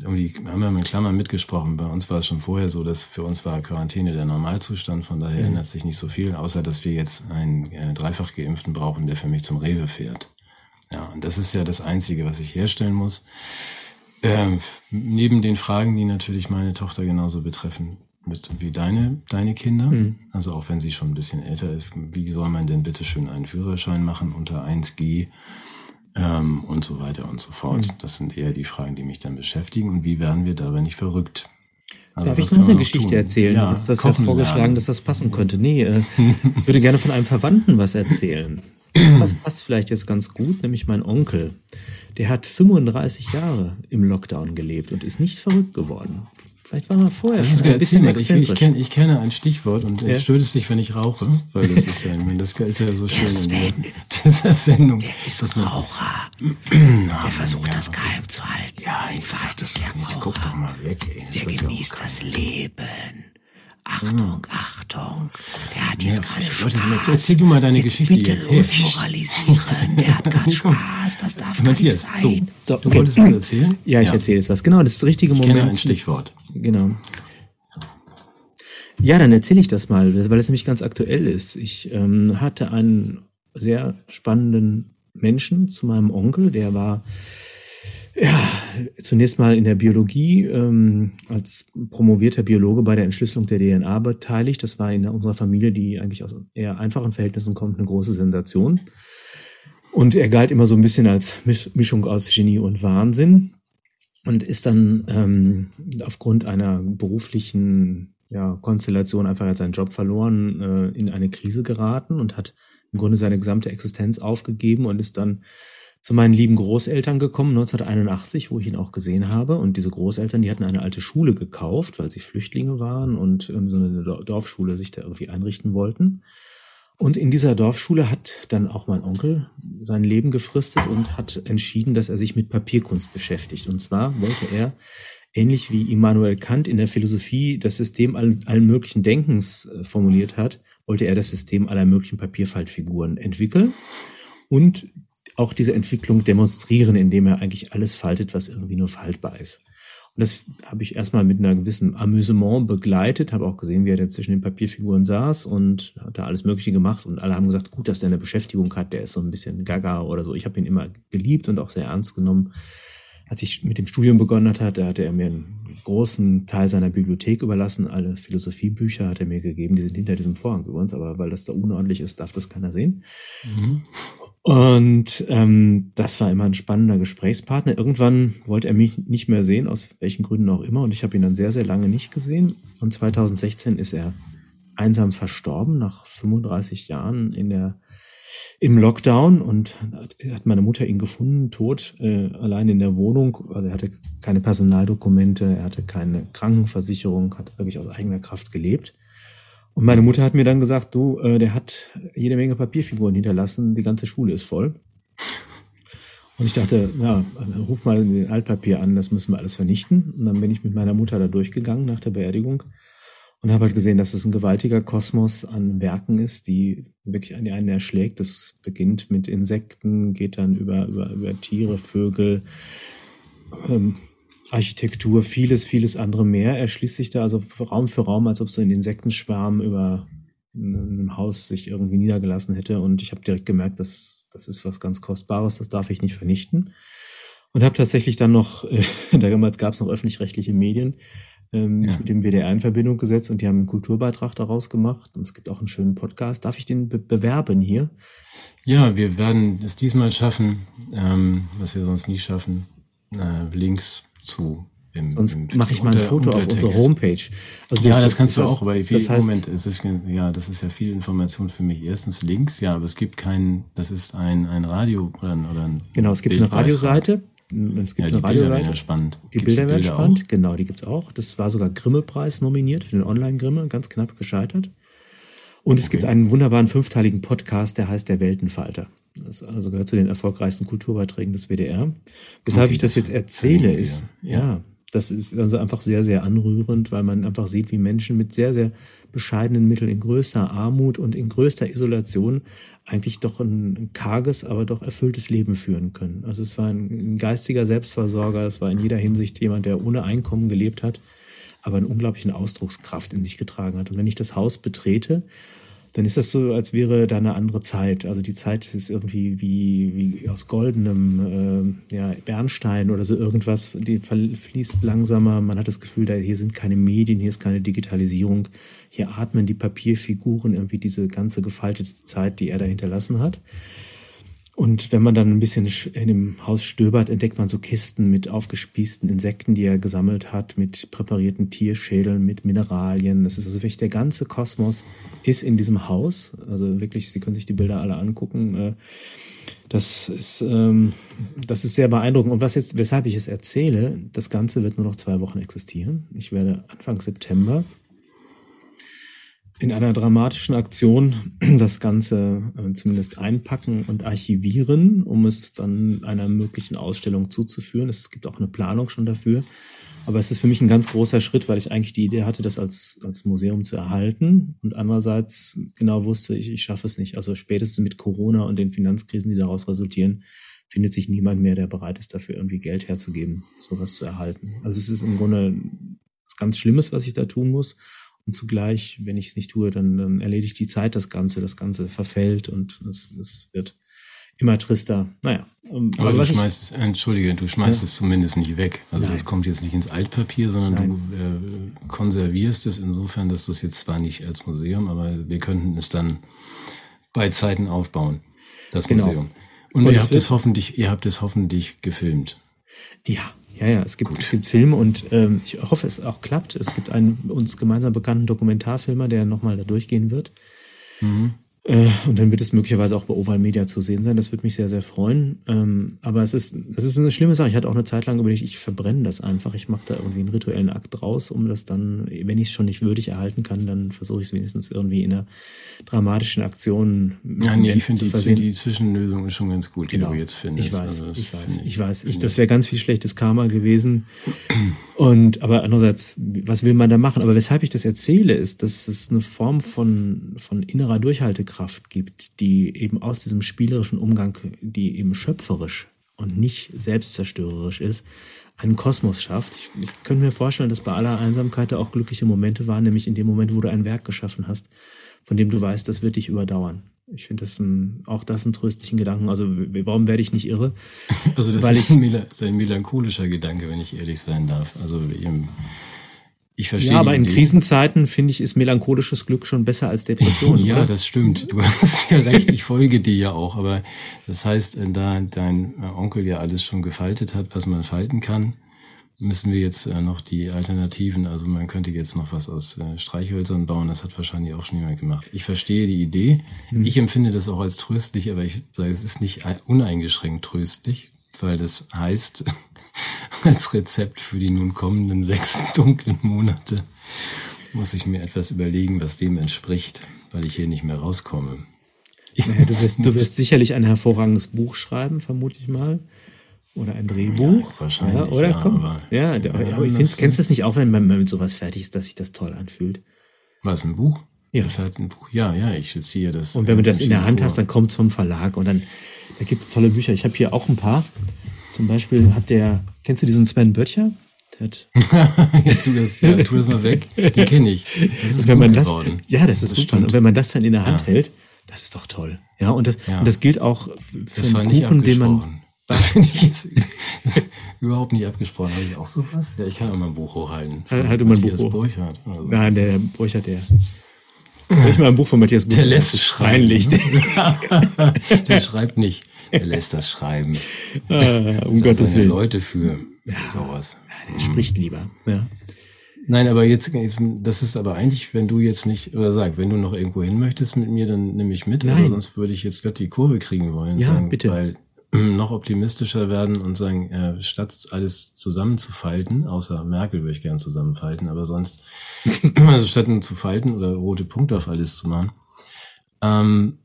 irgendwie haben wir mit Klammern mitgesprochen. Bei uns war es schon vorher so, dass für uns war Quarantäne der Normalzustand. Von daher ändert sich nicht so viel, außer dass wir jetzt einen äh, dreifach geimpften brauchen, der für mich zum Rewe fährt. Ja, und das ist ja das Einzige, was ich herstellen muss. Ähm, neben den Fragen, die natürlich meine Tochter genauso betreffen, mit, wie deine, deine Kinder. Also auch wenn sie schon ein bisschen älter ist, wie soll man denn bitte schön einen Führerschein machen unter 1G? ähm, und so weiter und so fort. Mhm. Das sind eher die Fragen, die mich dann beschäftigen. Und wie werden wir dabei nicht verrückt? Also Darf ich noch eine Geschichte tun? erzählen? Ja, du hast das ja vorgeschlagen, lernen. dass das passen könnte. Nee, äh, ich würde gerne von einem Verwandten was erzählen. Das passt vielleicht jetzt ganz gut, nämlich mein Onkel. Der hat 35 Jahre im Lockdown gelebt und ist nicht verrückt geworden. Vielleicht war er vorher Das schon ein bisschen mal, ich, ich, exzentrisch. kenn, ich kenne ein Stichwort und Ja. ja. stört es dich, wenn ich rauche? Weil das ist ja, das ist ja so schön in dieser, Sendung. Der ist Raucher. Der versucht das geheim zu halten. Ja, in Wahrheit ist der Jetzt guck doch Raucher. mal weg, ey. Das Der ja genießt das Leben. Achtung, Achtung. Der hat jetzt Ja, gerade Leute, Spaß. jetzt erzähl du mal deine jetzt Geschichte bitte jetzt. los moralisieren. Der hat gerade. Spaß. Das darf gar nicht Matthias, so, sein. So, du okay. wolltest was erzählen? Ja, ich erzähle jetzt was. Genau, das ist der richtige Ich Moment. kenne ein Stichwort. Genau. Ja, dann erzähle ich das mal, weil es nämlich ganz aktuell ist. Ich ähm, hatte einen sehr spannenden Menschen zu meinem Onkel, der war ja zunächst mal in der Biologie ähm, als promovierter Biologe bei der Entschlüsselung der DNA beteiligt. Das war in unserer Familie, die eigentlich aus eher einfachen Verhältnissen kommt, eine große Sensation. Und er galt immer so ein bisschen als Mischung aus Genie und Wahnsinn und ist dann ähm, aufgrund einer beruflichen ja, Konstellation einfach seinen Job verloren, äh, in eine Krise geraten und hat im Grunde seine gesamte Existenz aufgegeben und ist dann zu meinen lieben Großeltern gekommen, 1981, wo ich ihn auch gesehen habe. Und diese Großeltern, die hatten eine alte Schule gekauft, weil sie Flüchtlinge waren und so eine Dorfschule sich da irgendwie einrichten wollten. Und in dieser Dorfschule hat dann auch mein Onkel sein Leben gefristet und hat entschieden, dass er sich mit Papierkunst beschäftigt. Und zwar wollte er, ähnlich wie Immanuel Kant in der Philosophie das System allen, möglichen Denkens äh, formuliert hat, wollte er das System aller möglichen Papierfaltfiguren entwickeln und auch diese Entwicklung demonstrieren, indem er eigentlich alles faltet, was irgendwie nur faltbar ist. Und das habe ich erstmal mit einer gewissen Amüsement begleitet, habe auch gesehen, wie er da zwischen den Papierfiguren saß und hat da alles Mögliche gemacht. Und alle haben gesagt, gut, dass der eine Beschäftigung hat, der ist so ein bisschen gaga oder so. Ich habe ihn immer geliebt und auch sehr ernst genommen. Als ich mit dem Studium begonnen hat, da hatte er mir einen großen Teil seiner Bibliothek überlassen. Alle Philosophiebücher hat er mir gegeben. Die sind hinter diesem Vorhang übrigens, aber weil das da unordentlich ist, darf das keiner sehen. Mhm. Und ähm, das war immer ein spannender Gesprächspartner. Irgendwann wollte er mich nicht mehr sehen, aus welchen Gründen auch immer. Und ich habe ihn dann sehr, sehr lange nicht gesehen. Und 2016 ist er einsam verstorben, nach 35 Jahren in der, im Lockdown. Und hat meine Mutter ihn gefunden, tot, äh, allein in der Wohnung. Also er hatte keine Personaldokumente, er hatte keine Krankenversicherung, hat wirklich aus eigener Kraft gelebt. Und meine Mutter hat mir dann gesagt, du, äh, der hat jede Menge Papierfiguren hinterlassen, die ganze Schule ist voll. Und ich dachte, ja, ruf mal den Altpapier an, das müssen wir alles vernichten. Und dann bin ich mit meiner Mutter da durchgegangen nach der Beerdigung und habe halt gesehen, dass es ein gewaltiger Kosmos an Werken ist, die wirklich an die einen erschlägt. Das beginnt mit Insekten, geht dann über, über, über Tiere, Vögel, ähm, Architektur, vieles, vieles andere mehr erschließt sich da also Raum für Raum, als ob so ein Insektenschwarm über einem Haus sich irgendwie niedergelassen hätte. Und ich habe direkt gemerkt, dass das ist was ganz Kostbares, das darf ich nicht vernichten. Und habe tatsächlich dann noch, äh, damals gab es noch öffentlich-rechtliche Medien, ähm, ja. mit dem WDR in Verbindung gesetzt und die haben einen Kulturbeitrag daraus gemacht. Und es gibt auch einen schönen Podcast. Darf ich den be bewerben hier? Ja, wir werden es diesmal schaffen, ähm, was wir sonst nie schaffen, äh, Links zu. Im, Sonst mache ich mal ein Foto auf unserer Homepage. Also ja, das, das kannst du auch, weil viel, das heißt, Moment, es ist, ja, das ist ja viel Information für mich. Erstens Links, ja, aber es gibt keinen, das ist ein, ein Radio oder ein, oder ein Genau, es gibt eine Radioseite. Es gibt ja, eine Radioseite. spannend. Die Bilder, die werden spannend, auch? genau, die gibt's auch. Das war sogar Grimme-Preis nominiert für den Online-Grimme, ganz knapp gescheitert. Und es okay. gibt einen wunderbaren fünfteiligen Podcast, der heißt Der Weltenfalter. Das also gehört zu den erfolgreichsten Kulturbeiträgen des WDR. Weshalb okay, ich das jetzt erzähle, ist, ja, das ist also einfach sehr, sehr anrührend, weil man einfach sieht, wie Menschen mit sehr, sehr bescheidenen Mitteln in größter Armut und in größter Isolation eigentlich doch ein karges, aber doch erfülltes Leben führen können. Also es war ein, geistiger Selbstversorger, es war in jeder Hinsicht jemand, der ohne Einkommen gelebt hat, aber eine unglaubliche Ausdruckskraft in sich getragen hat. Und wenn ich das Haus betrete, dann ist das so, als wäre da eine andere Zeit. Also die Zeit ist irgendwie wie, wie aus goldenem äh, ja, Bernstein oder so irgendwas. Die fließt langsamer. Man hat das Gefühl, da hier sind keine Medien, hier ist keine Digitalisierung. Hier atmen die Papierfiguren irgendwie diese ganze gefaltete Zeit, die er da hinterlassen hat. Und wenn man dann ein bisschen in dem Haus stöbert, entdeckt man so Kisten mit aufgespießten Insekten, die er gesammelt hat, mit präparierten Tierschädeln, mit Mineralien. Das ist also wirklich der ganze Kosmos ist in diesem Haus. Also wirklich, Sie können sich die Bilder alle angucken. Äh, das ist, ähm, das ist sehr beeindruckend. Und was jetzt, weshalb ich es erzähle, das Ganze wird nur noch zwei Wochen existieren. Ich werde Anfang September in einer dramatischen Aktion das Ganze äh, zumindest einpacken und archivieren, um es dann einer möglichen Ausstellung zuzuführen. Es gibt auch eine Planung schon dafür. Aber es ist für mich ein ganz großer Schritt, weil ich eigentlich die Idee hatte, das als, als Museum zu erhalten und andererseits genau wusste, ich, ich schaffe es nicht. Also spätestens mit Corona und den Finanzkrisen, die daraus resultieren, findet sich niemand mehr, der bereit ist, dafür irgendwie Geld herzugeben, sowas zu erhalten. Also es ist im Grunde ganz Schlimmes, was ich da tun muss. Und zugleich, wenn ich es nicht tue, dann, dann erledigt die Zeit das Ganze, das Ganze verfällt und es, es wird immer trister. Naja. Ähm, aber, aber du schmeißt, ich, entschuldige, du schmeißt ja. es zumindest nicht weg. Also Nein. das kommt jetzt nicht ins Altpapier, sondern Nein. du äh, konservierst es insofern, dass du es jetzt zwar nicht als Museum, aber wir könnten es dann bei Zeiten aufbauen, das genau. Museum. Und, Und ihr habt es hoffentlich, ihr habt es hoffentlich gefilmt. Ja, ja, ja. Es gibt, es gibt Filme und ähm, ich hoffe, es auch klappt. Es gibt einen uns gemeinsam bekannten Dokumentarfilmer, der nochmal da durchgehen wird. Äh, und dann wird es möglicherweise auch bei Oval Media zu sehen sein. Das würde mich sehr, sehr freuen. Ähm, aber es ist, es ist eine schlimme Sache. Ich hatte auch eine Zeit lang überlegt, ich verbrenne das einfach. Ich mache da irgendwie einen rituellen Akt draus, um das dann, wenn ich es schon nicht würdig erhalten kann, dann versuche ich es wenigstens irgendwie in einer dramatischen Aktion Ja, nee, ich finde die, die Zwischenlösung ist schon ganz gut, die du jetzt findest. Ich weiß, Also ich weiß, finde ich weiß. Ich, das wäre ganz viel schlechtes Karma gewesen. Und aber andererseits, was will man da machen? Aber weshalb ich das erzähle, ist, dass es eine Form von von innerer Durchhaltekraft gibt, die eben aus diesem spielerischen Umgang, die eben schöpferisch und nicht selbstzerstörerisch ist, einen Kosmos schafft. Ich, ich könnte mir vorstellen, dass bei aller Einsamkeit da auch glückliche Momente waren, nämlich in dem Moment, wo du ein Werk geschaffen hast, von dem du weißt, das wird dich überdauern. Ich finde das ein, auch das einen tröstlichen Gedanken. Also warum werde ich nicht irre? Also das Weil ist ich- ein, ein melancholischer Gedanke, wenn ich ehrlich sein darf. Also eben, ich verstehe Ja, aber in Idee. Krisenzeiten finde ich, ist melancholisches Glück schon besser als Depression. Ja, oder? das stimmt. Du hast ja recht, ich folge dir ja auch. Aber das heißt, äh, da dein äh, Onkel ja alles schon gefaltet hat, was man falten kann, müssen wir jetzt äh, noch die Alternativen, also man könnte jetzt noch was aus Streichhölzern bauen, das hat wahrscheinlich auch schon jemand gemacht. Ich verstehe die Idee. Ich empfinde das auch als tröstlich, aber ich sage, es ist nicht ei- uneingeschränkt tröstlich, weil das heißt, als Rezept für die nun kommenden sechs dunklen Monate muss ich mir etwas überlegen, was dem entspricht, weil ich hier nicht mehr rauskomme. Ich Naja, du, wirst, du wirst sicherlich ein hervorragendes Buch schreiben, vermute ich mal. Oder ein Drehbuch. Ja, wahrscheinlich, Ja, oder? ja, Komm. aber- ja, Ja, aber ich das- find, kennst du das nicht auch, wenn man mit sowas fertig ist, dass sich das toll anfühlt? Was, ein Buch? Ja. Hat ein Buch. Ja, ja, ich ziehe das. Und wenn du das in der Hand vor. hast, dann kommt es vom Verlag und dann da gibt es tolle Bücher. Ich habe hier auch ein paar. Zum Beispiel hat der, kennst du diesen Sven Böttcher? Der Jetzt tu das, ja, tu das mal weg. Den kenne ich. Das ist wenn man das, geworden. ja, das ist super. stimmt. Und wenn man das dann in der Hand Ja. hält, das ist doch toll. Ja, und das, Ja. und das gilt auch für Das einen Kuchen, den man. Das finde ich das ist überhaupt nicht abgesprochen. Habe ich auch sowas? Ja, ich kann auch mal ein Buch hochhalten. Halt- halt ein Matthias Buch hoch. Burchardt oder so. Nein, der Burchard, der. Soll ich mal ein Buch von Matthias Der Burchard? lässt Das ist schreiben. peinlich. ne? Der schreibt nicht. Der lässt das schreiben. Ah, um Da Gottes Willen. Leute für sowas. Der spricht lieber. Ja. Nein, aber jetzt, das ist aber eigentlich, wenn du jetzt nicht, oder sag, wenn du noch irgendwo hin möchtest mit mir, dann nehme ich mit. Nein. Sonst würde ich jetzt glatt die Kurve kriegen wollen. Ja, sagen, bitte. Weil noch optimistischer werden und sagen, äh, statt alles zusammenzufalten, außer Merkel würde ich gern zusammenfalten, aber sonst, also statt nur zu falten oder rote Punkte auf alles zu machen, ähm,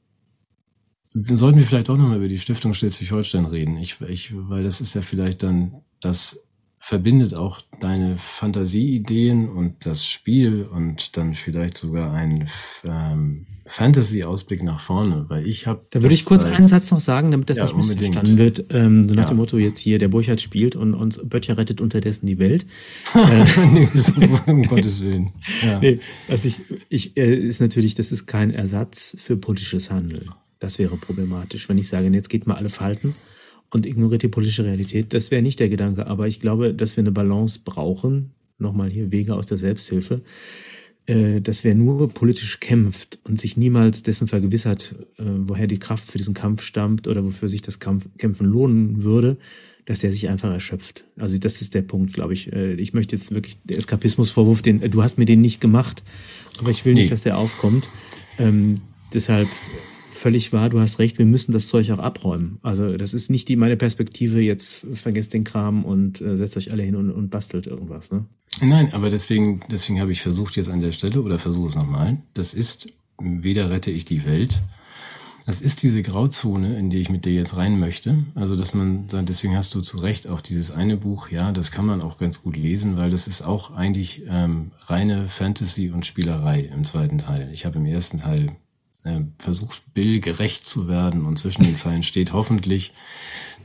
sollten wir vielleicht auch nochmal über die Stiftung Schleswig-Holstein reden. Ich, ich, weil das ist ja vielleicht dann, das verbindet auch deine Fantasieideen und das Spiel und dann vielleicht sogar einen ähm, Fantasy-Ausblick nach vorne, weil ich habe. Da würde ich kurz einen Satz noch sagen, damit das Ja, nicht missverstanden wird. Ähm, so nach Ja. dem Motto jetzt hier, der Burchard spielt und uns Böttcher rettet unterdessen die Welt. nee, ist, um Gottes Willen. Ja. Nee, was ich, ich äh, ist natürlich, das ist kein Ersatz für politisches Handeln. Das wäre problematisch, wenn ich sage, jetzt geht mal alle Falten und ignoriert die politische Realität. Das wäre nicht der Gedanke, aber ich glaube, dass wir eine Balance brauchen. Nochmal hier Wege aus der Selbsthilfe. Äh, dass wer nur politisch kämpft und sich niemals dessen vergewissert, äh, woher die Kraft für diesen Kampf stammt oder wofür sich das Kampf, Kämpfen lohnen würde, dass der sich einfach erschöpft. Also das ist der Punkt, glaube ich. Äh, Ich möchte jetzt wirklich, der Eskapismusvorwurf, den, du hast mir den nicht gemacht, aber ich will nicht, Nee. dass der aufkommt. Ähm, deshalb völlig wahr, du hast recht, wir müssen das Zeug auch abräumen. Also das ist nicht die meine Perspektive, jetzt vergesst den Kram und äh, setzt euch alle hin und, und bastelt irgendwas. Ne? Nein, aber deswegen, deswegen habe ich versucht jetzt an der Stelle oder versuche es nochmal. Das ist, weder rette ich die Welt. Das ist diese Grauzone, in die ich mit dir jetzt rein möchte. Also, dass man, deswegen hast du zu Recht auch dieses eine Buch, ja, das kann man auch ganz gut lesen, weil das ist auch eigentlich ähm, reine Fantasy und Spielerei im zweiten Teil. Ich habe im ersten Teil versucht, Bill gerecht zu werden und zwischen den Zeilen steht hoffentlich,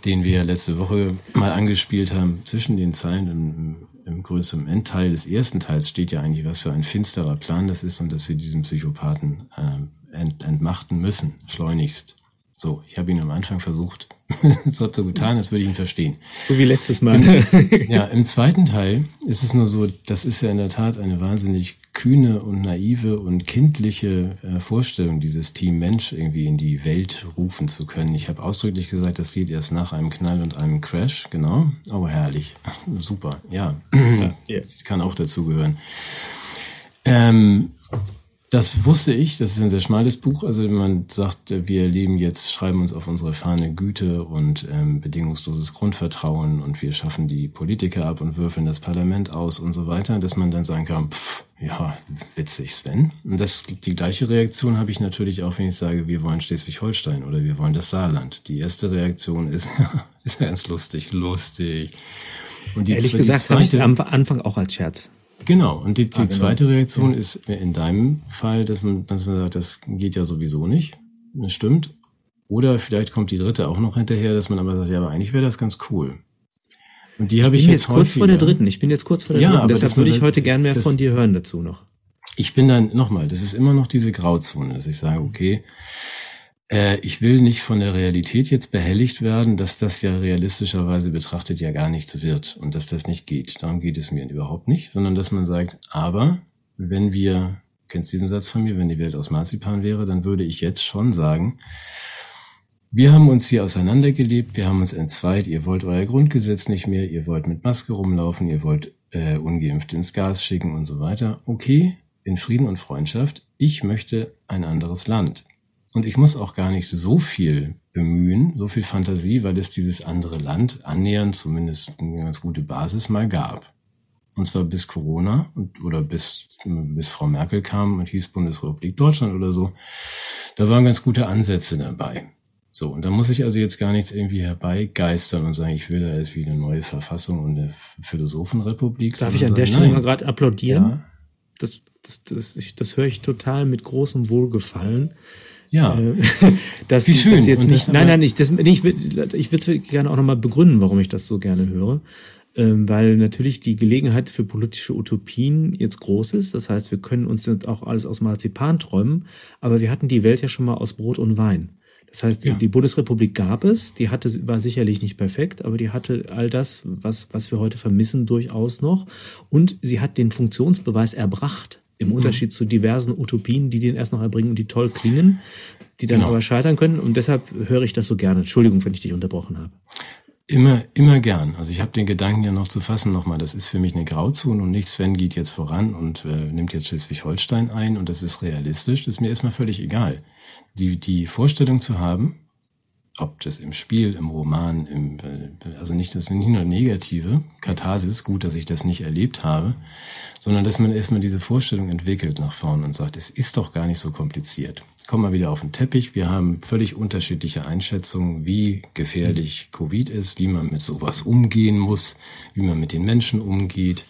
den wir letzte Woche mal angespielt haben, zwischen den Zeilen im, im größeren Endteil des ersten Teils steht ja eigentlich, was für ein finsterer Plan das ist und dass wir diesen Psychopathen äh, ent, entmachten müssen, schleunigst. So, ich habe ihn am Anfang versucht, so habt ihr getan, das würde ich ihn verstehen. So wie letztes Mal. Ja, im zweiten Teil ist es nur so, das ist ja in der Tat eine wahnsinnig kühne und naive und kindliche äh, Vorstellung, dieses Team Mensch irgendwie in die Welt rufen zu können. Ich habe ausdrücklich gesagt, das geht erst nach einem Knall und einem Crash, genau. Oh, herrlich. Super, ja. ja. Kann auch dazugehören. Ähm, das wusste ich, das ist ein sehr schmales Buch. Also man sagt, wir leben jetzt, schreiben uns auf unsere Fahne Güte und ähm, bedingungsloses Grundvertrauen und wir schaffen die Politiker ab und würfeln das Parlament aus und so weiter, dass man dann sagen kann, pff, ja, witzig, Sven. Und das, die gleiche Reaktion habe ich natürlich auch, wenn ich sage, wir wollen Schleswig-Holstein oder wir wollen das Saarland. Die erste Reaktion ist, ist ganz lustig, lustig. Und die, Ehrlich gesagt, habe ich am Anfang auch als Scherz. Genau, und die, die ah, genau. zweite Reaktion ja. ist in deinem Fall, dass man, dass man sagt, das geht ja sowieso nicht. Das stimmt. Oder vielleicht kommt die dritte auch noch hinterher, dass man aber sagt, ja, aber eigentlich wäre das ganz cool. Und die habe ich, ich jetzt, jetzt kurz vor der dritten. Ich bin jetzt kurz vor der ja, dritten. Deshalb würde ich heute gern mehr das, von dir hören dazu noch. Ich bin dann nochmal. Das ist immer noch diese Grauzone, dass ich sage, okay, ich will nicht von der Realität jetzt behelligt werden, dass das ja realistischerweise betrachtet ja gar nichts wird und dass das nicht geht. Darum geht es mir überhaupt nicht, sondern dass man sagt, aber wenn wir, kennst diesen Satz von mir, wenn die Welt aus Marzipan wäre, dann würde ich jetzt schon sagen, wir haben uns hier auseinandergelebt, wir haben uns entzweit, ihr wollt euer Grundgesetz nicht mehr, ihr wollt mit Maske rumlaufen, ihr wollt äh, ungeimpft ins Gas schicken und so weiter. Okay, in Frieden und Freundschaft, ich möchte ein anderes Land. Und ich muss auch gar nicht so viel bemühen, so viel Fantasie, weil es dieses andere Land annähernd zumindest eine ganz gute Basis mal gab. Und zwar bis Corona und, oder bis, bis Frau Merkel kam und hieß Bundesrepublik Deutschland oder so. Da waren ganz gute Ansätze dabei. So, und da muss ich also jetzt gar nichts irgendwie herbeigeistern und sagen, ich will da jetzt wie eine neue Verfassung und eine Philosophenrepublik. Darf ich an der Stelle mal gerade applaudieren? Ja. Das, das, das, ich, das höre ich total mit großem Wohlgefallen. Ja. Äh, das, Wie schön. Das jetzt und nicht, nein, nein, nicht. Das, ich, ich würde gerne auch nochmal begründen, warum ich das so gerne höre. Ähm, weil natürlich die Gelegenheit für politische Utopien jetzt groß ist. Das heißt, wir können uns jetzt auch alles aus Marzipan träumen, aber wir hatten die Welt ja schon mal aus Brot und Wein. Das heißt, ja. die Bundesrepublik gab es, die hatte, war sicherlich nicht perfekt, aber die hatte all das, was, was wir heute vermissen, durchaus noch. Und sie hat den Funktionsbeweis erbracht. Im mhm. Unterschied zu diversen Utopien, die den erst noch erbringen und die toll klingen, die dann genau. aber scheitern können. Und deshalb höre ich das so gerne. Entschuldigung, wenn ich dich unterbrochen habe. Immer, immer gern. Also ich habe den Gedanken ja noch zu fassen nochmal. Das ist für mich eine Grauzone und nicht Sven geht jetzt voran und äh, nimmt jetzt Schleswig-Holstein ein und das ist realistisch. Das ist mir erstmal völlig egal. Die, die Vorstellung zu haben, ob das im Spiel, im Roman, im, äh, also nicht das nicht nur negative Katharsis, gut, dass ich das nicht erlebt habe, sondern dass man erstmal diese Vorstellung entwickelt nach vorne und sagt, es ist doch gar nicht so kompliziert. Kommen wir wieder auf den Teppich. Wir haben völlig unterschiedliche Einschätzungen, wie gefährlich Covid ist, wie man mit sowas umgehen muss, wie man mit den Menschen umgeht.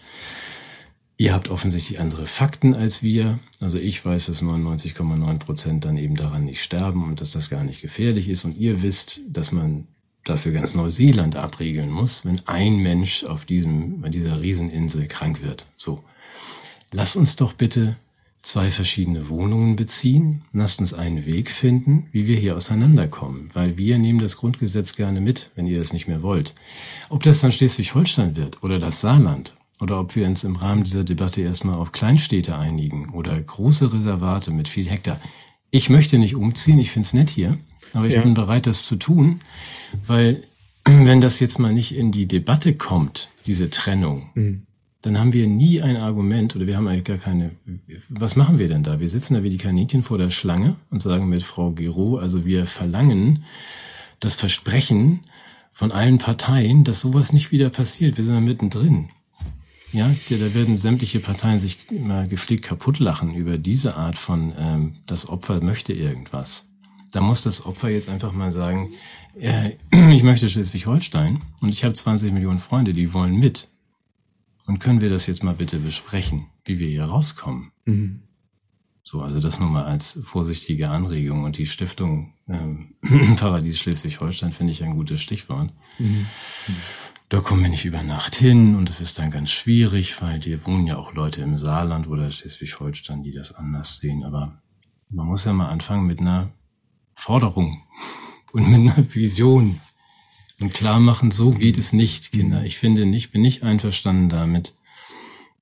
Ihr habt offensichtlich andere Fakten als wir. Also ich weiß, dass 99,9 Prozent dann eben daran nicht sterben und dass das gar nicht gefährlich ist. Und ihr wisst, dass man dafür ganz Neuseeland abriegeln muss, wenn ein Mensch auf diesem, bei dieser Rieseninsel krank wird. So. Lass uns doch bitte zwei verschiedene Wohnungen beziehen. Lasst uns einen Weg finden, wie wir hier auseinanderkommen, weil wir nehmen das Grundgesetz gerne mit, wenn ihr das nicht mehr wollt. Ob das dann Schleswig-Holstein wird oder das Saarland oder ob wir uns im Rahmen dieser Debatte erstmal auf Kleinstädte einigen oder große Reservate mit viel Hektar. Ich möchte nicht umziehen, ich finde es nett hier, aber ich ja. bin bereit, das zu tun, weil wenn das jetzt mal nicht in die Debatte kommt, diese Trennung, mhm. dann haben wir nie ein Argument oder wir haben eigentlich gar keine. Was machen wir denn da? Wir sitzen da wie die Kaninchen vor der Schlange und sagen mit Frau Gero, also wir verlangen das Versprechen von allen Parteien, dass sowas nicht wieder passiert. Wir sind da mittendrin. Ja, da werden sämtliche Parteien sich immer gepflegt kaputt lachen über diese Art von, ähm, das Opfer möchte irgendwas. Da muss das Opfer jetzt einfach mal sagen, äh, ich möchte Schleswig-Holstein und ich habe 20 Millionen Freunde, die wollen mit. Und können wir das jetzt mal bitte besprechen, wie wir hier rauskommen? Mhm. So, also das nur mal als vorsichtige Anregung und die Stiftung ähm, Paradies Schleswig-Holstein finde ich ein gutes Stichwort. Mhm da kommen wir nicht über Nacht hin und es ist dann ganz schwierig, weil hier wohnen ja auch Leute im Saarland oder Schleswig-Holstein, die das anders sehen. Aber man muss ja mal anfangen mit einer Forderung und mit einer Vision. Und klar machen, so geht es nicht, Kinder. Ich finde nicht, bin nicht einverstanden damit.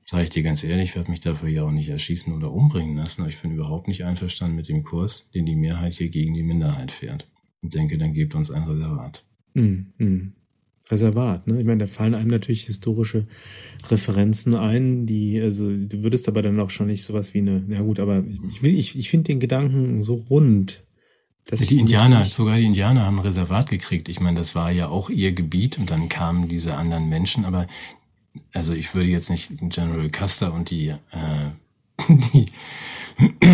Sage ich dir ganz ehrlich, ich werde mich dafür ja auch nicht erschießen oder umbringen lassen, aber ich bin überhaupt nicht einverstanden mit dem Kurs, den die Mehrheit hier gegen die Minderheit fährt. Und denke, dann gebt uns ein Reservat. Hm, hm. Reservat, ne? Ich meine, da fallen einem natürlich historische Referenzen ein, die, also du würdest aber dann auch schon nicht sowas wie eine, na gut, aber ich will, ich, ich finde den Gedanken so rund. Dass die Indianer, sogar die Indianer haben ein Reservat gekriegt. Ich meine, das war ja auch ihr Gebiet und dann kamen diese anderen Menschen, aber also ich würde jetzt nicht General Custer und die, äh, die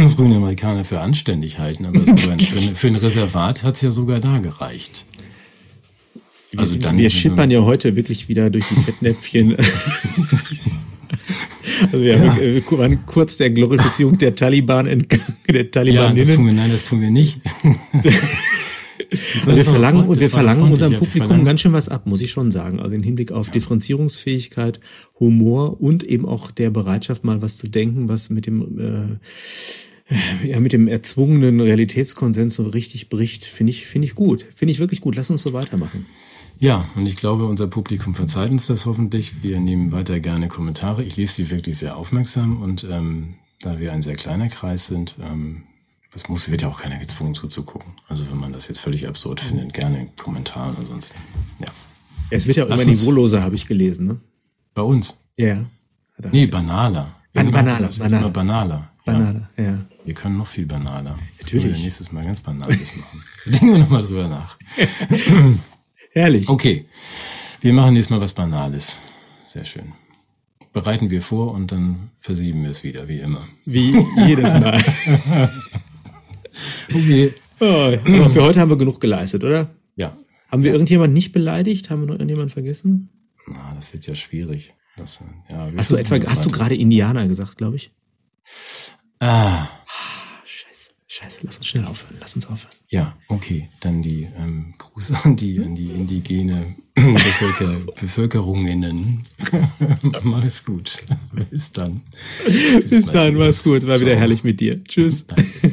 frühen Amerikaner für anständig halten, aber für, ein- für ein Reservat hat's ja sogar da gereicht. Also wir, dann- wir schippern ja heute wirklich wieder durch die Fettnäpfchen. also wir haben, äh, kurz der Glorifizierung der Taliban entgangen, der Ja, das tun wir, nein, das tun wir nicht. Also wir verlangen, und wir verlangen unserem ja, Publikum ganz schön was ab, muss ich schon sagen. Also im Hinblick auf Differenzierungsfähigkeit, Humor und eben auch der Bereitschaft, mal was zu denken, was mit dem, äh, ja, mit dem erzwungenen Realitätskonsens so richtig bricht, finde ich, finde ich gut. Finde ich wirklich gut. Lass uns so weitermachen. Ja, und ich glaube, unser Publikum verzeiht uns das hoffentlich. Wir nehmen weiter gerne Kommentare. Ich lese die wirklich sehr aufmerksam und ähm, da wir ein sehr kleiner Kreis sind, ähm, das muss, wird ja auch keiner gezwungen zuzugucken. Also wenn man das jetzt völlig absurd findet, gerne Kommentare oder sonst. Ja. Es wird ja immer niveauloser, habe ich gelesen, ne? Bei uns. Ja. Er- Nee, banaler. Ban- banaler, das banaler. Banaler. Ja. Banaler, ja. Wir können noch viel banaler. Das Natürlich. können wir nächstes Mal ganz banales machen. Denken wir nochmal drüber nach. Herrlich. Okay, wir machen nächstes Mal was Banales. Sehr schön. Bereiten wir vor und dann versieben wir es wieder, wie immer. Wie jedes Mal. Okay. Oh, aber für heute haben wir genug geleistet, oder? Ja, Haben wir irgendjemand nicht beleidigt? Haben wir noch irgendjemanden vergessen? na, das wird ja schwierig. Das, ja, wir Hast du etwa, hast du gerade Indianer gesagt, glaube ich? Ah, scheiße, lass uns schnell aufhören, lass uns aufhören. ja, okay. Dann die ähm, Gruß an die, an die indigene Bevölker Bevölkerungen. Mach es gut. Bis dann. Bis dann, mach's gut, war wieder Ciao. herrlich mit dir. Tschüss. Danke.